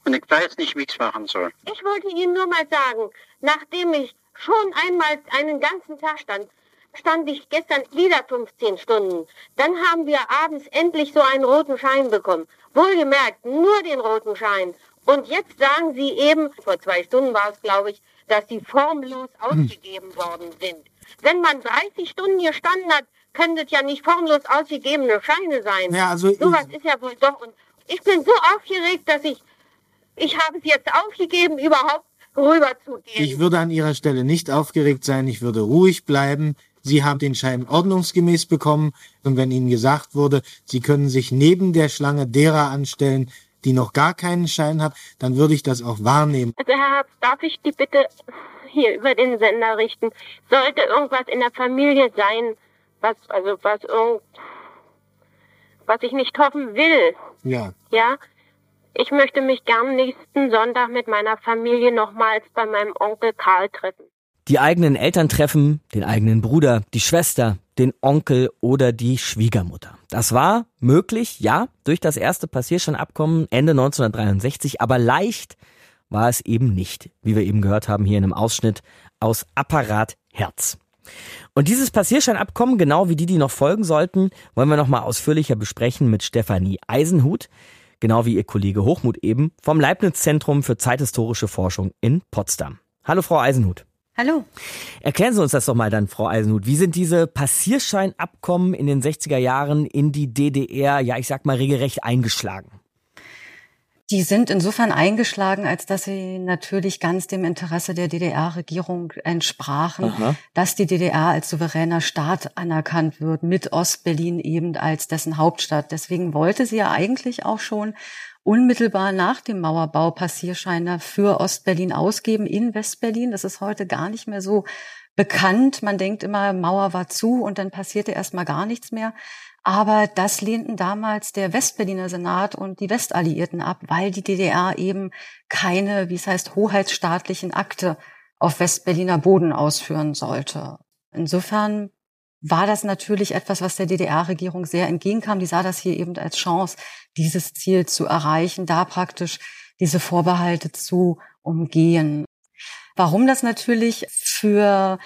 S28: Und ich weiß nicht, wie ich es machen soll.
S29: Ich wollte Ihnen nur mal sagen, nachdem ich schon einmal einen ganzen Tag stand, stand ich gestern wieder 15 Stunden. Dann haben wir abends endlich so einen roten Schein bekommen. Wohlgemerkt, nur den roten Schein. Und jetzt sagen Sie eben, vor zwei Stunden war es, glaube ich, dass sie formlos ausgegeben worden sind. Wenn man 30 Stunden hier gestanden hat, können das ja nicht formlos ausgegebene Scheine sein.
S20: Ja, also
S29: Sowas ist ja wohl doch. Und ich bin so aufgeregt, dass ich, ich habe es jetzt aufgegeben, überhaupt rüber zu gehen.
S20: Ich würde an Ihrer Stelle nicht aufgeregt sein, ich würde ruhig bleiben. Sie haben den Schein ordnungsgemäß bekommen und wenn Ihnen gesagt wurde, Sie können sich neben der Schlange derer anstellen, die noch gar keinen Schein hat, dann würde ich das auch wahrnehmen.
S29: Also Herr Herbst, darf ich die Bitte hier über den Sender richten? Sollte irgendwas in der Familie sein, was, also was irgend, was ich nicht hoffen will,
S20: Ja.
S29: ja? Ich möchte mich gern nächsten Sonntag mit meiner Familie nochmals bei meinem Onkel Karl treffen.
S5: Die eigenen Eltern treffen, den eigenen Bruder, die Schwester, den Onkel oder die Schwiegermutter. Das war möglich, ja, durch das erste Passierscheinabkommen Ende 1963, aber leicht war es eben nicht, wie wir eben gehört haben hier in einem Ausschnitt aus Apparat Herz. Und dieses Passierscheinabkommen, genau wie die, die noch folgen sollten, wollen wir nochmal ausführlicher besprechen mit Stefanie Eisenhut, genau wie ihr Kollege Hochmut eben, vom Leibniz-Zentrum für zeithistorische Forschung in Potsdam. Hallo, Frau Eisenhut.
S30: Hallo.
S5: Erklären Sie uns das doch mal dann, Frau Eisenhut. Wie sind diese Passierscheinabkommen in den 60er Jahren in die DDR, ja, ich sag mal, regelrecht eingeschlagen?
S30: Die sind insofern eingeschlagen, als dass sie natürlich ganz dem Interesse der DDR-Regierung entsprachen,
S31: Aha.
S30: dass die DDR als souveräner Staat anerkannt wird, mit Ostberlin eben als dessen Hauptstadt. Deswegen wollte sie ja eigentlich auch schon unmittelbar nach dem Mauerbau Passierscheine für Ostberlin ausgeben in Westberlin. Das ist heute gar nicht mehr so bekannt. Man denkt immer, Mauer war zu und dann passierte erstmal gar nichts mehr. Aber das lehnten damals der Westberliner Senat und die Westalliierten ab, weil die DDR eben keine, wie es heißt, hoheitsstaatlichen Akte auf Westberliner Boden ausführen sollte. Insofern war das natürlich etwas, was der DDR-Regierung sehr entgegenkam. Die sah das hier eben als Chance, dieses Ziel zu erreichen, da praktisch diese Vorbehalte zu umgehen. Warum das natürlich für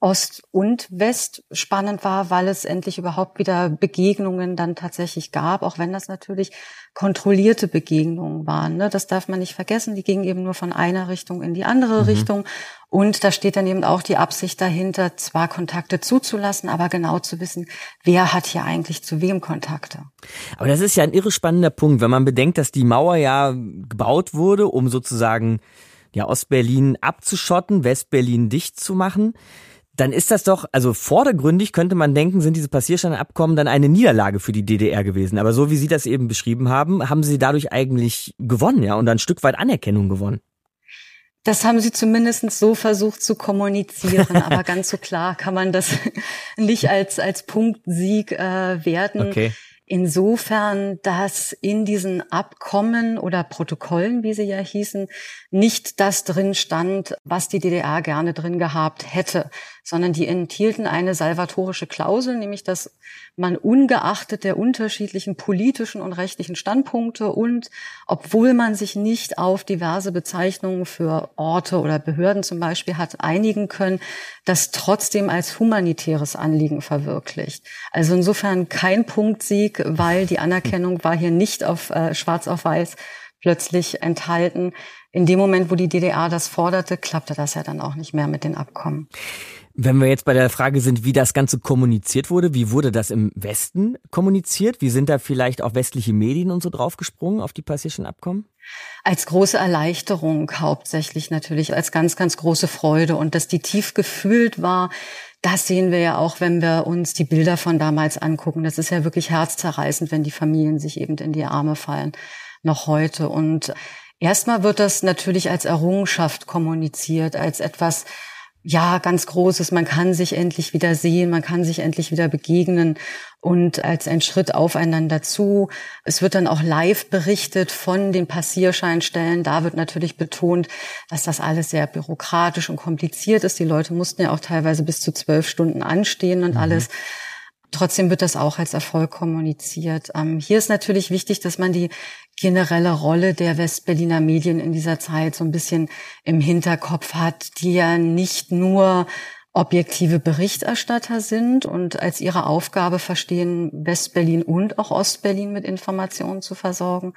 S30: Ost und West spannend war, weil es endlich überhaupt wieder Begegnungen dann tatsächlich gab, auch wenn das natürlich kontrollierte Begegnungen waren. Ne? Das darf man nicht vergessen. Die gingen eben nur von einer Richtung in die andere
S31: Mhm.
S30: Richtung. Und da steht dann eben auch die Absicht dahinter, zwar Kontakte zuzulassen, aber genau zu wissen, wer hat hier eigentlich zu wem Kontakte.
S5: Aber das ist ja ein irre spannender Punkt, wenn man bedenkt, dass die Mauer ja gebaut wurde, um sozusagen ja Ostberlin abzuschotten, Westberlin dicht zu machen. Dann ist das doch, also vordergründig könnte man denken, sind diese Passierscheinabkommen dann eine Niederlage für die DDR gewesen. Aber so wie Sie das eben beschrieben haben, haben Sie dadurch eigentlich gewonnen, ja, und ein Stück weit Anerkennung gewonnen.
S30: Das haben sie zumindest so versucht zu kommunizieren, aber ganz so klar kann man das nicht als, als Punktsieg äh, werten.
S5: Okay.
S30: Insofern, dass in diesen Abkommen oder Protokollen, wie sie ja hießen, nicht das drin stand, was die DDR gerne drin gehabt hätte, sondern die enthielten eine salvatorische Klausel, nämlich dass man ungeachtet der unterschiedlichen politischen und rechtlichen Standpunkte und obwohl man sich nicht auf diverse Bezeichnungen für Orte oder Behörden zum Beispiel hat einigen können, das trotzdem als humanitäres Anliegen verwirklicht. Also insofern kein Punktsieg, weil die Anerkennung war hier nicht auf äh, schwarz auf weiß plötzlich enthalten. In dem Moment, wo die DDR das forderte, klappte das ja dann auch nicht mehr mit den Abkommen.
S5: Wenn wir jetzt bei der Frage sind, wie das Ganze kommuniziert wurde, wie wurde das im Westen kommuniziert? Wie sind da vielleicht auch westliche Medien und so draufgesprungen auf die passierschen Abkommen?
S30: Als große Erleichterung hauptsächlich natürlich, als ganz, ganz große Freude. Und dass die tief gefühlt war, das sehen wir ja auch, wenn wir uns die Bilder von damals angucken. Das ist ja wirklich herzzerreißend, wenn die Familien sich eben in die Arme fallen, noch heute. Und erstmal wird das natürlich als Errungenschaft kommuniziert, als etwas, ja, ganz Großes. Man kann sich endlich wieder sehen, man kann sich endlich wieder begegnen und als ein Schritt aufeinander zu. Es wird dann auch live berichtet von den Passierscheinstellen. Da wird natürlich betont, dass das alles sehr bürokratisch und kompliziert ist. Die Leute mussten ja auch teilweise bis zu zwölf Stunden anstehen und mhm. alles. Trotzdem wird das auch als Erfolg kommuniziert. Ähm, hier ist natürlich wichtig, dass man die generelle Rolle der Westberliner Medien in dieser Zeit so ein bisschen im Hinterkopf hat, die ja nicht nur objektive Berichterstatter sind und als ihre Aufgabe verstehen, Westberlin und auch Ostberlin mit Informationen zu versorgen,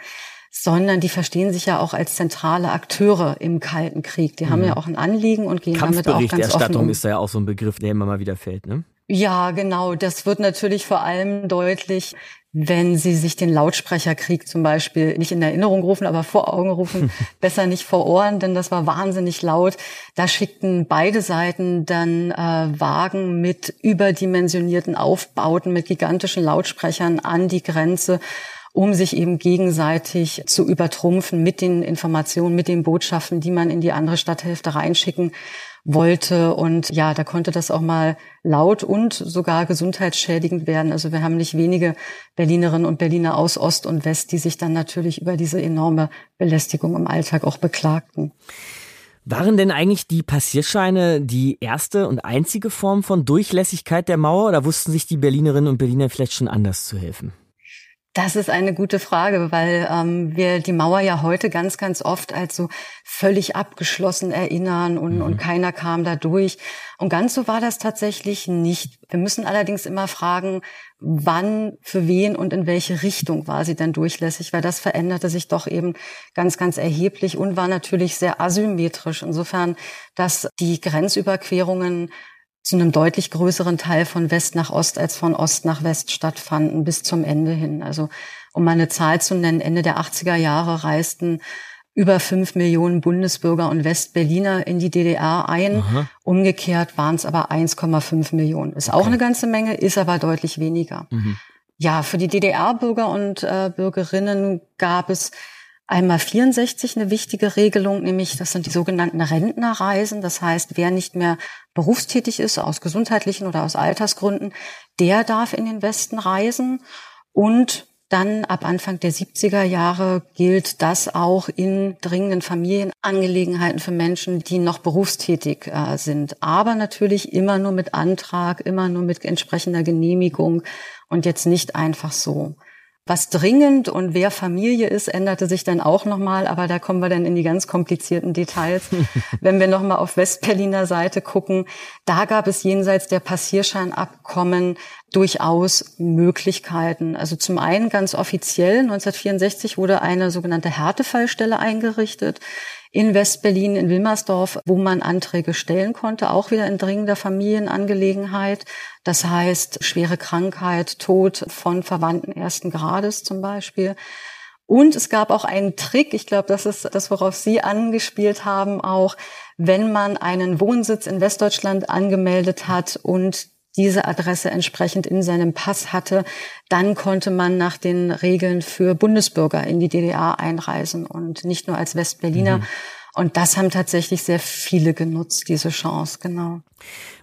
S30: sondern die verstehen sich ja auch als zentrale Akteure im Kalten Krieg. Die mhm. haben ja auch ein Anliegen und gehen damit auch ganz offen um.
S5: Ist ja auch so ein Begriff, der immer mal wieder fällt, ne?
S30: Ja, genau. Das wird natürlich vor allem deutlich, wenn Sie sich den Lautsprecherkrieg zum Beispiel nicht in Erinnerung rufen, aber vor Augen rufen, besser nicht vor Ohren, denn das war wahnsinnig laut. Da schickten beide Seiten dann äh, Wagen mit überdimensionierten Aufbauten, mit gigantischen Lautsprechern an die Grenze um sich eben gegenseitig zu übertrumpfen mit den Informationen, mit den Botschaften, die man in die andere Stadthälfte reinschicken wollte. Und ja, da konnte das auch mal laut und sogar gesundheitsschädigend werden. Also wir haben nicht wenige Berlinerinnen und Berliner aus Ost und West, die sich dann natürlich über diese enorme Belästigung im Alltag auch beklagten.
S5: Waren denn eigentlich die Passierscheine die erste und einzige Form von Durchlässigkeit der Mauer oder wussten sich die Berlinerinnen und Berliner vielleicht schon anders zu helfen?
S30: Das ist eine gute Frage, weil ähm, wir die Mauer ja heute ganz, ganz oft als so völlig abgeschlossen erinnern und, mhm. und keiner kam da durch. Und ganz so war das tatsächlich nicht. Wir müssen allerdings immer fragen, wann, für wen und in welche Richtung war sie denn durchlässig, weil das veränderte sich doch eben ganz, ganz erheblich und war natürlich sehr asymmetrisch. Insofern, dass die Grenzüberquerungen zu einem deutlich größeren Teil von West nach Ost als von Ost nach West stattfanden bis zum Ende hin. Also um mal eine Zahl zu nennen, Ende der 80er Jahre reisten über fünf Millionen Bundesbürger und Westberliner in die DDR ein. Aha. Umgekehrt waren es aber 1,5 Millionen. Ist okay. auch eine ganze Menge, ist aber deutlich weniger. Mhm. Ja, für die DDR-Bürger und äh, Bürgerinnen gab es einmal 64 eine wichtige Regelung, nämlich das sind die sogenannten Rentnerreisen. Das heißt, wer nicht mehr berufstätig ist, aus gesundheitlichen oder aus Altersgründen, der darf in den Westen reisen. Und dann ab Anfang der 70er Jahre gilt das auch in dringenden Familienangelegenheiten für Menschen, die noch berufstätig äh, sind. Aber natürlich immer nur mit Antrag, immer nur mit entsprechender Genehmigung und jetzt nicht einfach so. Was dringend und wer Familie ist, änderte sich dann auch nochmal, aber da kommen wir dann in die ganz komplizierten Details. Wenn wir nochmal auf Westberliner Seite gucken, da gab es jenseits der Passierscheinabkommen durchaus Möglichkeiten. Also zum einen ganz offiziell, 1964 wurde eine sogenannte Härtefallstelle eingerichtet in Westberlin, in Wilmersdorf, wo man Anträge stellen konnte, auch wieder in dringender Familienangelegenheit. Das heißt, schwere Krankheit, Tod von Verwandten ersten Grades zum Beispiel. Und es gab auch einen Trick, ich glaube, das ist das, worauf Sie angespielt haben, auch wenn man einen Wohnsitz in Westdeutschland angemeldet hat und diese Adresse entsprechend in seinem Pass hatte, dann konnte man nach den Regeln für Bundesbürger in die DDR einreisen und nicht nur als Westberliner. Mhm. Und das haben tatsächlich sehr viele genutzt, diese Chance, genau.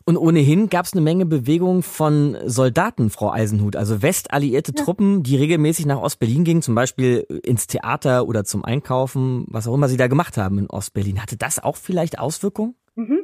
S5: Und ohnehin gab es eine Menge Bewegung von Soldaten, Frau Eisenhut, also westalliierte ja. Truppen, die regelmäßig nach Ostberlin gingen, zum Beispiel ins Theater oder zum Einkaufen, was auch immer sie da gemacht haben in Ostberlin. Hatte das auch vielleicht Auswirkungen?
S30: Mhm.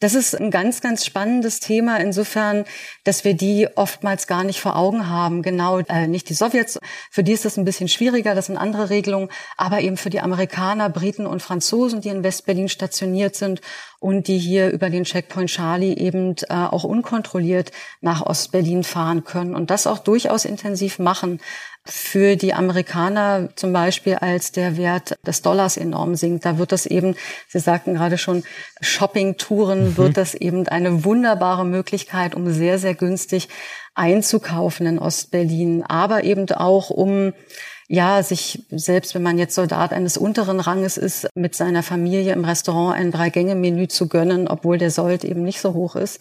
S30: Das ist ein ganz, ganz spannendes Thema insofern, dass wir die oftmals gar nicht vor Augen haben. Genau, äh, nicht die Sowjets, für die ist das ein bisschen schwieriger, das sind andere Regelungen, aber eben für die Amerikaner, Briten und Franzosen, die in Westberlin stationiert sind und die hier über den Checkpoint Charlie eben äh, auch unkontrolliert nach Ostberlin fahren können und das auch durchaus intensiv machen für die Amerikaner zum Beispiel, als der Wert des Dollars enorm sinkt. Da wird das eben, Sie sagten gerade schon, Shopping-Touren, mhm. wird das eben eine wunderbare Möglichkeit, um sehr, sehr günstig einzukaufen in Ostberlin, aber eben auch um ja, sich selbst wenn man jetzt Soldat eines unteren Ranges ist, mit seiner Familie im Restaurant ein Drei-Gänge-Menü zu gönnen, obwohl der Sold eben nicht so hoch ist.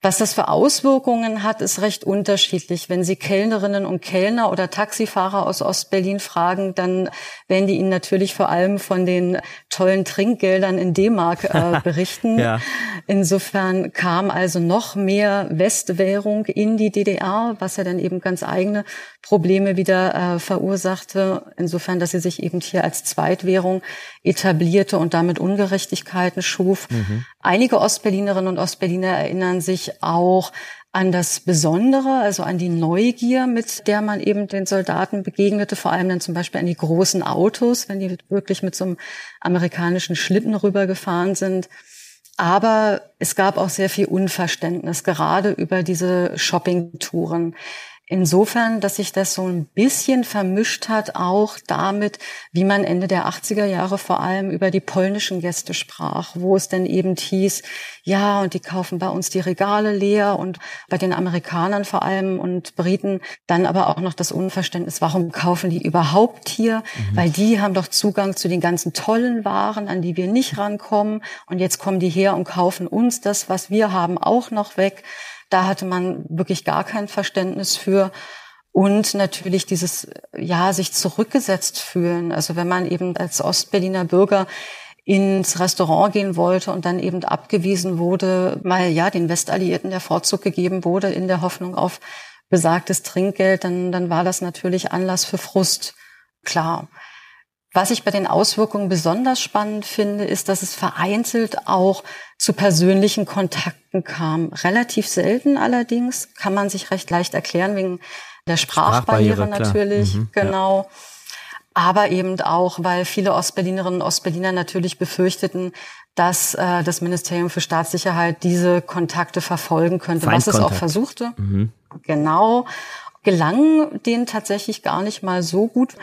S30: Was das für Auswirkungen hat, ist recht unterschiedlich. Wenn Sie Kellnerinnen und Kellner oder Taxifahrer aus Ostberlin fragen, dann werden die Ihnen natürlich vor allem von den tollen Trinkgeldern in D-Mark äh, berichten. ja. Insofern kam also noch mehr Westwährung in die DDR, was ja dann eben ganz eigene Probleme wieder äh, verursachte. Insofern, dass sie sich eben hier als Zweitwährung etablierte und damit Ungerechtigkeiten schuf. Mhm. Einige Ostberlinerinnen und Ostberliner erinnern sich auch an das Besondere, also an die Neugier, mit der man eben den Soldaten begegnete, vor allem dann zum Beispiel an die großen Autos, wenn die wirklich mit so einem amerikanischen Schlitten rübergefahren sind. Aber es gab auch sehr viel Unverständnis, gerade über diese Shoppingtouren. Insofern, dass sich das so ein bisschen vermischt hat, auch damit, wie man Ende der 80er Jahre vor allem über die polnischen Gäste sprach, wo es dann eben hieß, ja, und die kaufen bei uns die Regale leer und bei den Amerikanern vor allem und Briten dann aber auch noch das Unverständnis, warum kaufen die überhaupt hier? Mhm. Weil die haben doch Zugang zu den ganzen tollen Waren, an die wir nicht rankommen und jetzt kommen die her und kaufen uns das, was wir haben, auch noch weg. Da hatte man wirklich gar kein Verständnis für. Und natürlich dieses, ja, sich zurückgesetzt fühlen. Also wenn man eben als Ostberliner Bürger ins Restaurant gehen wollte und dann eben abgewiesen wurde, mal ja den Westalliierten der Vorzug gegeben wurde in der Hoffnung auf besagtes Trinkgeld, dann, dann war das natürlich Anlass für Frust. Klar. Was ich bei den Auswirkungen besonders spannend finde, ist, dass es vereinzelt auch zu persönlichen Kontakten kam. Relativ selten allerdings, kann man sich recht leicht erklären wegen der Sprachbarriere, Sprachbarriere natürlich, mhm, genau. Ja. Aber eben auch, weil viele Ostberlinerinnen und Ostberliner natürlich befürchteten, dass äh, das Ministerium für Staatssicherheit diese Kontakte verfolgen könnte, was es auch versuchte. Mhm. Genau. Gelang denen tatsächlich gar nicht mal so gut.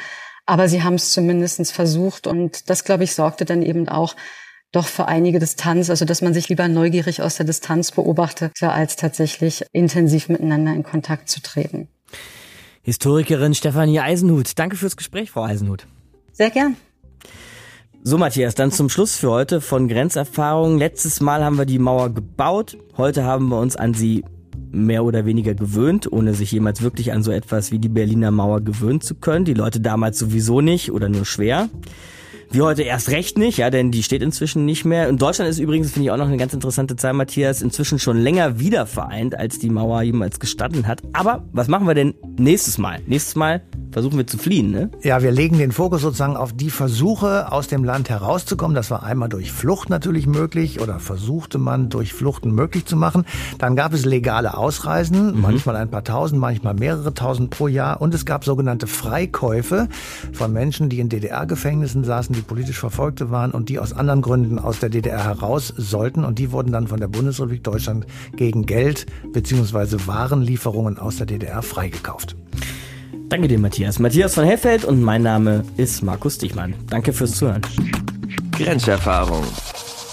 S30: Aber sie haben es zumindest versucht und das, glaube ich, sorgte dann eben auch doch für einige Distanz, also dass man sich lieber neugierig aus der Distanz beobachtete, als tatsächlich intensiv miteinander in Kontakt zu treten.
S5: Historikerin Stefanie Eisenhut, danke fürs Gespräch, Frau Eisenhut.
S30: Sehr gern.
S5: So, Matthias, dann zum Schluss für heute von Grenzerfahrungen. Letztes Mal haben wir die Mauer gebaut. Heute haben wir uns an sie mehr oder weniger gewöhnt, ohne sich jemals wirklich an so etwas wie die Berliner Mauer gewöhnen zu können. Die Leute damals sowieso nicht oder nur schwer. Wie heute erst recht nicht, ja, denn die steht inzwischen nicht mehr. In Deutschland ist übrigens, finde ich auch noch eine ganz interessante Zahl, Matthias, inzwischen schon länger wieder vereint, als die Mauer jemals gestanden hat. Aber was machen wir denn nächstes Mal? Nächstes Mal versuchen wir zu fliehen, ne?
S6: Ja, wir legen den Fokus sozusagen auf die Versuche, aus dem Land herauszukommen. Das war einmal durch Flucht natürlich möglich oder versuchte man durch Fluchten möglich zu machen. Dann gab es legale Ausreisen, mhm. manchmal ein paar tausend, manchmal mehrere tausend pro Jahr. Und es gab sogenannte Freikäufe von Menschen, die in DDR-Gefängnissen saßen, die politisch Verfolgte waren und die aus anderen Gründen aus der DDR heraus sollten. Und die wurden dann von der Bundesrepublik Deutschland gegen Geld beziehungsweise Warenlieferungen aus der DDR freigekauft.
S5: Danke dir, Matthias. Matthias von Hellfeld und mein Name ist Markus Dichmann. Danke fürs Zuhören.
S4: Grenzerfahrung.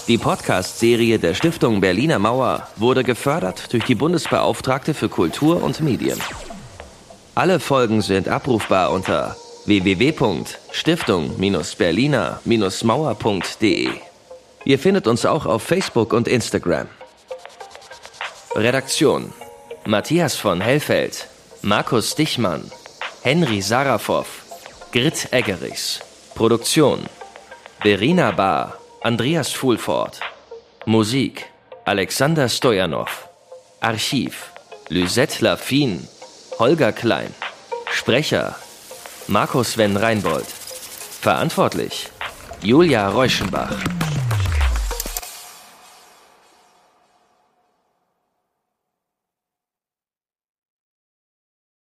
S4: Die Podcast-Serie der Stiftung Berliner Mauer wurde gefördert durch die Bundesbeauftragte für Kultur und Medien. Alle Folgen sind abrufbar unter www.stiftung-berliner-mauer.de. Ihr findet uns auch auf Facebook und Instagram. Redaktion Matthias von Hellfeld, Markus Dichmann, Henry Sarafov, Grit Eggerichs. Produktion Verena Bar, Andreas Fulford. Musik Alexander Stojanov. Archiv Lysette Lafine, Holger Klein. Sprecher Markus Sven Reinbold. Verantwortlich Julia Reuschenbach.